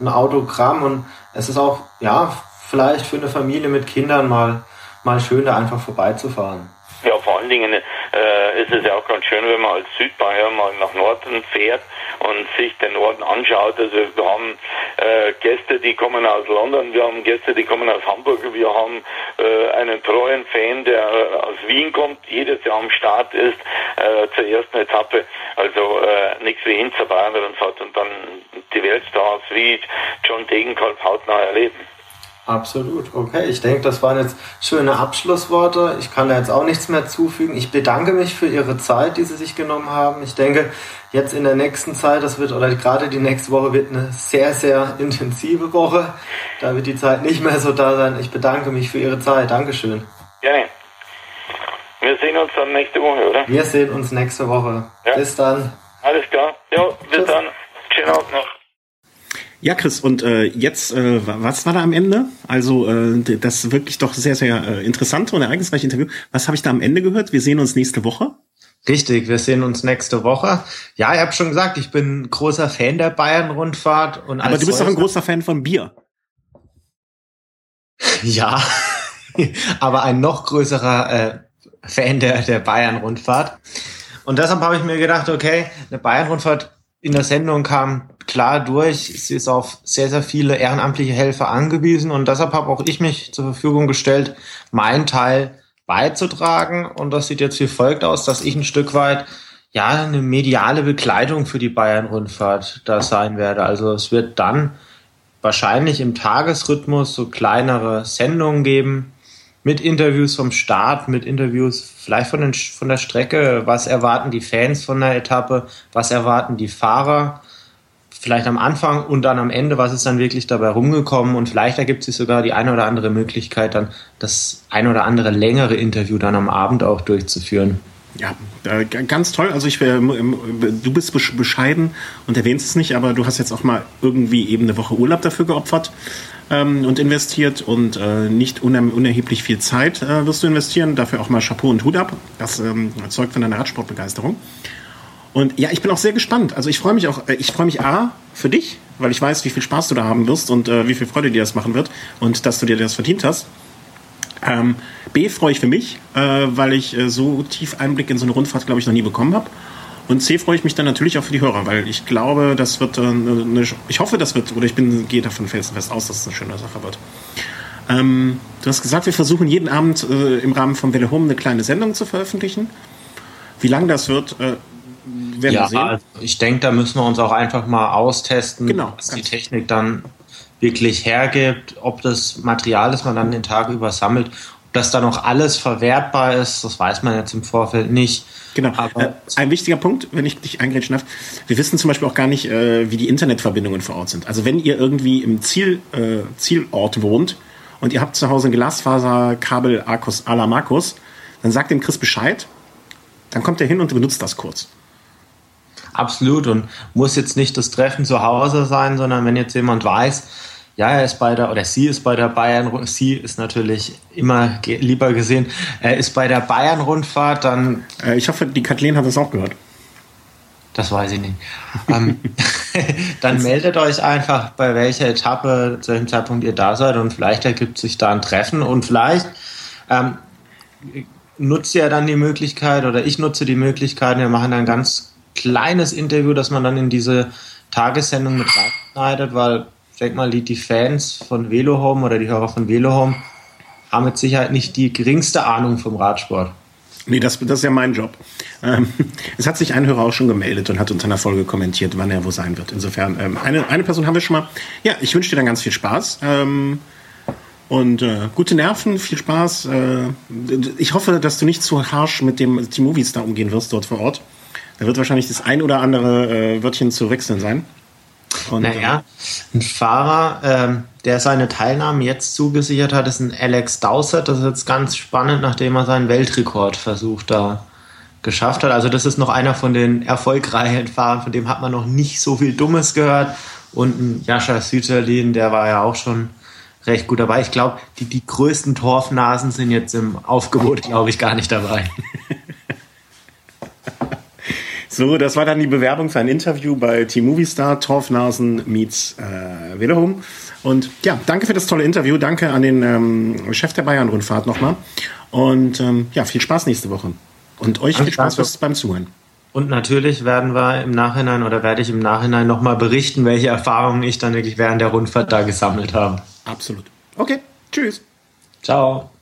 ein Autogramm und es ist auch, ja, vielleicht für eine Familie mit Kindern mal, mal schön, da einfach vorbeizufahren. Ja, vor allen Dingen äh, ist es ja auch ganz schön, wenn man als Südbayer mal nach Norden fährt und sich den Norden anschaut. Also wir haben äh, Gäste, die kommen aus London, wir haben Gäste, die kommen aus Hamburg, wir haben äh, einen treuen Fan, der äh, aus Wien kommt, jedes Jahr am Start ist äh, zur ersten Etappe. Also äh, nichts wie hin zur Bayern-Rundfahrt und dann die Weltstars wie John Degenkolb hautnah erleben. Absolut, okay. Ich denke, das waren jetzt schöne Abschlussworte. Ich kann da jetzt auch nichts mehr zufügen. Ich bedanke mich für Ihre Zeit, die Sie sich genommen haben. Ich denke, jetzt in der nächsten Zeit, das wird, oder gerade die nächste Woche wird eine sehr, sehr intensive Woche. Da wird die Zeit nicht mehr so da sein. Ich bedanke mich für Ihre Zeit. Dankeschön. Gerne. Wir sehen uns dann nächste Woche, oder? Wir sehen uns nächste Woche. Ja. Bis dann. Alles klar. Ja, bis Tschüss. dann. Schönen Abend noch. Ja, Chris, und äh, jetzt, äh, was war da am Ende? Also äh, das wirklich doch sehr, sehr äh, interessante und ereignisreiche Interview. Was habe ich da am Ende gehört? Wir sehen uns nächste Woche. Richtig, wir sehen uns nächste Woche. Ja, ich habe schon gesagt, ich bin großer Fan der Bayern-Rundfahrt. und Aber du bist doch ein großer Fan von Bier. ja, [LAUGHS] aber ein noch größerer äh, Fan der, der Bayern-Rundfahrt. Und deshalb habe ich mir gedacht, okay, eine Bayern-Rundfahrt in der Sendung kam klar durch. Sie ist auf sehr, sehr viele ehrenamtliche Helfer angewiesen und deshalb habe auch ich mich zur Verfügung gestellt, meinen Teil beizutragen. Und das sieht jetzt wie folgt aus, dass ich ein Stück weit ja eine mediale Begleitung für die Bayern-Rundfahrt da sein werde. Also es wird dann wahrscheinlich im Tagesrhythmus so kleinere Sendungen geben mit Interviews vom Start, mit Interviews vielleicht von, den, von der Strecke, was erwarten die Fans von der Etappe, was erwarten die Fahrer vielleicht am Anfang und dann am Ende, was ist dann wirklich dabei rumgekommen und vielleicht ergibt sich sogar die eine oder andere Möglichkeit, dann das ein oder andere längere Interview dann am Abend auch durchzuführen. Ja, äh, ganz toll. Also ich wäre, du bist bescheiden und erwähnst es nicht, aber du hast jetzt auch mal irgendwie eben eine Woche Urlaub dafür geopfert ähm, und investiert und äh, nicht unerheblich viel Zeit äh, wirst du investieren. Dafür auch mal Chapeau und Hut ab. Das ähm, zeugt von deiner Radsportbegeisterung. Und ja, ich bin auch sehr gespannt. Also ich freue mich auch, äh, ich freue mich A für dich, weil ich weiß, wie viel Spaß du da haben wirst und äh, wie viel Freude dir das machen wird und dass du dir das verdient hast. Ähm, B freue ich für mich, äh, weil ich äh, so tief Einblick in so eine Rundfahrt, glaube ich, noch nie bekommen habe. Und C freue ich mich dann natürlich auch für die Hörer, weil ich glaube, das wird äh, eine, ich hoffe, das wird, oder ich bin, gehe davon felsenfest aus, dass es eine schöne Sache wird. Ähm, du hast gesagt, wir versuchen jeden Abend äh, im Rahmen von Welle Home eine kleine Sendung zu veröffentlichen. Wie lang das wird, werden ja, wir sehen. Also ich denke, da müssen wir uns auch einfach mal austesten, genau, was die Technik dann wirklich hergibt, ob das Material, das man dann den Tag über sammelt, ob das dann auch alles verwertbar ist, das weiß man jetzt im Vorfeld nicht. Genau. Äh, ein wichtiger Punkt, wenn ich dich eingrätschen darf. Wir wissen zum Beispiel auch gar nicht, äh, wie die Internetverbindungen vor Ort sind. Also wenn ihr irgendwie im Ziel, äh, Zielort wohnt und ihr habt zu Hause ein Glasfaserkabel Arcus à la Markus, dann sagt dem Chris Bescheid, dann kommt er hin und benutzt das kurz. Absolut und muss jetzt nicht das Treffen zu Hause sein, sondern wenn jetzt jemand weiß, ja, er ist bei der, oder sie ist bei der Bayern, sie ist natürlich immer lieber gesehen, er ist bei der Bayern-Rundfahrt, dann. Äh, ich hoffe, die Kathleen hat es auch gehört. Das weiß ich nicht. ähm, [LAUGHS] dann meldet euch einfach, bei welcher Etappe zu welchem Zeitpunkt ihr da seid und vielleicht ergibt sich da ein Treffen und vielleicht ähm, nutzt ihr dann die Möglichkeit oder ich nutze die Möglichkeit, wir machen ein ganz kleines Interview, das man dann in diese Tagessendung mit reinschneidet, weil ich denke mal, die, die Fans von Velohome oder die Hörer von Velohome haben mit Sicherheit nicht die geringste Ahnung vom Radsport. Nee, das, das ist ja mein Job. Ähm, es hat sich ein Hörer auch schon gemeldet und hat unter einer Folge kommentiert, wann er wo sein wird. Insofern, ähm, eine, eine Person haben wir schon mal. Ja, ich wünsche dir dann ganz viel Spaß. Ähm, und äh, gute Nerven, viel Spaß. Äh, ich hoffe, dass du nicht zu harsh mit dem T-Movies da umgehen wirst dort vor Ort. Da wird wahrscheinlich das ein oder andere äh, Wörtchen zu wechseln sein. Und, naja, ein Fahrer, ähm, der seine Teilnahme jetzt zugesichert hat, ist ein Alex Dowsett. Das ist jetzt ganz spannend, nachdem er seinen Weltrekord versucht da geschafft hat. Also das ist noch einer von den erfolgreichen Fahrern, von dem hat man noch nicht so viel Dummes gehört. Und ein Jascha Süterlin, der war ja auch schon recht gut dabei. Ich glaube, die, die größten Torfnasen sind jetzt im Aufgebot, glaube ich, gar nicht dabei. [LAUGHS] So, das war dann die Bewerbung für ein Interview bei Team Movistar, Torfnasen meets äh, Wiederum. Und ja, danke für das tolle Interview. Danke an den ähm, Chef der Bayern-Rundfahrt nochmal. Und ähm, ja, viel Spaß nächste Woche. Und euch viel Spaß danke. beim Zuhören. Und natürlich werden wir im Nachhinein oder werde ich im Nachhinein nochmal berichten, welche Erfahrungen ich dann wirklich während der Rundfahrt da gesammelt habe. Absolut. Okay, tschüss. Ciao.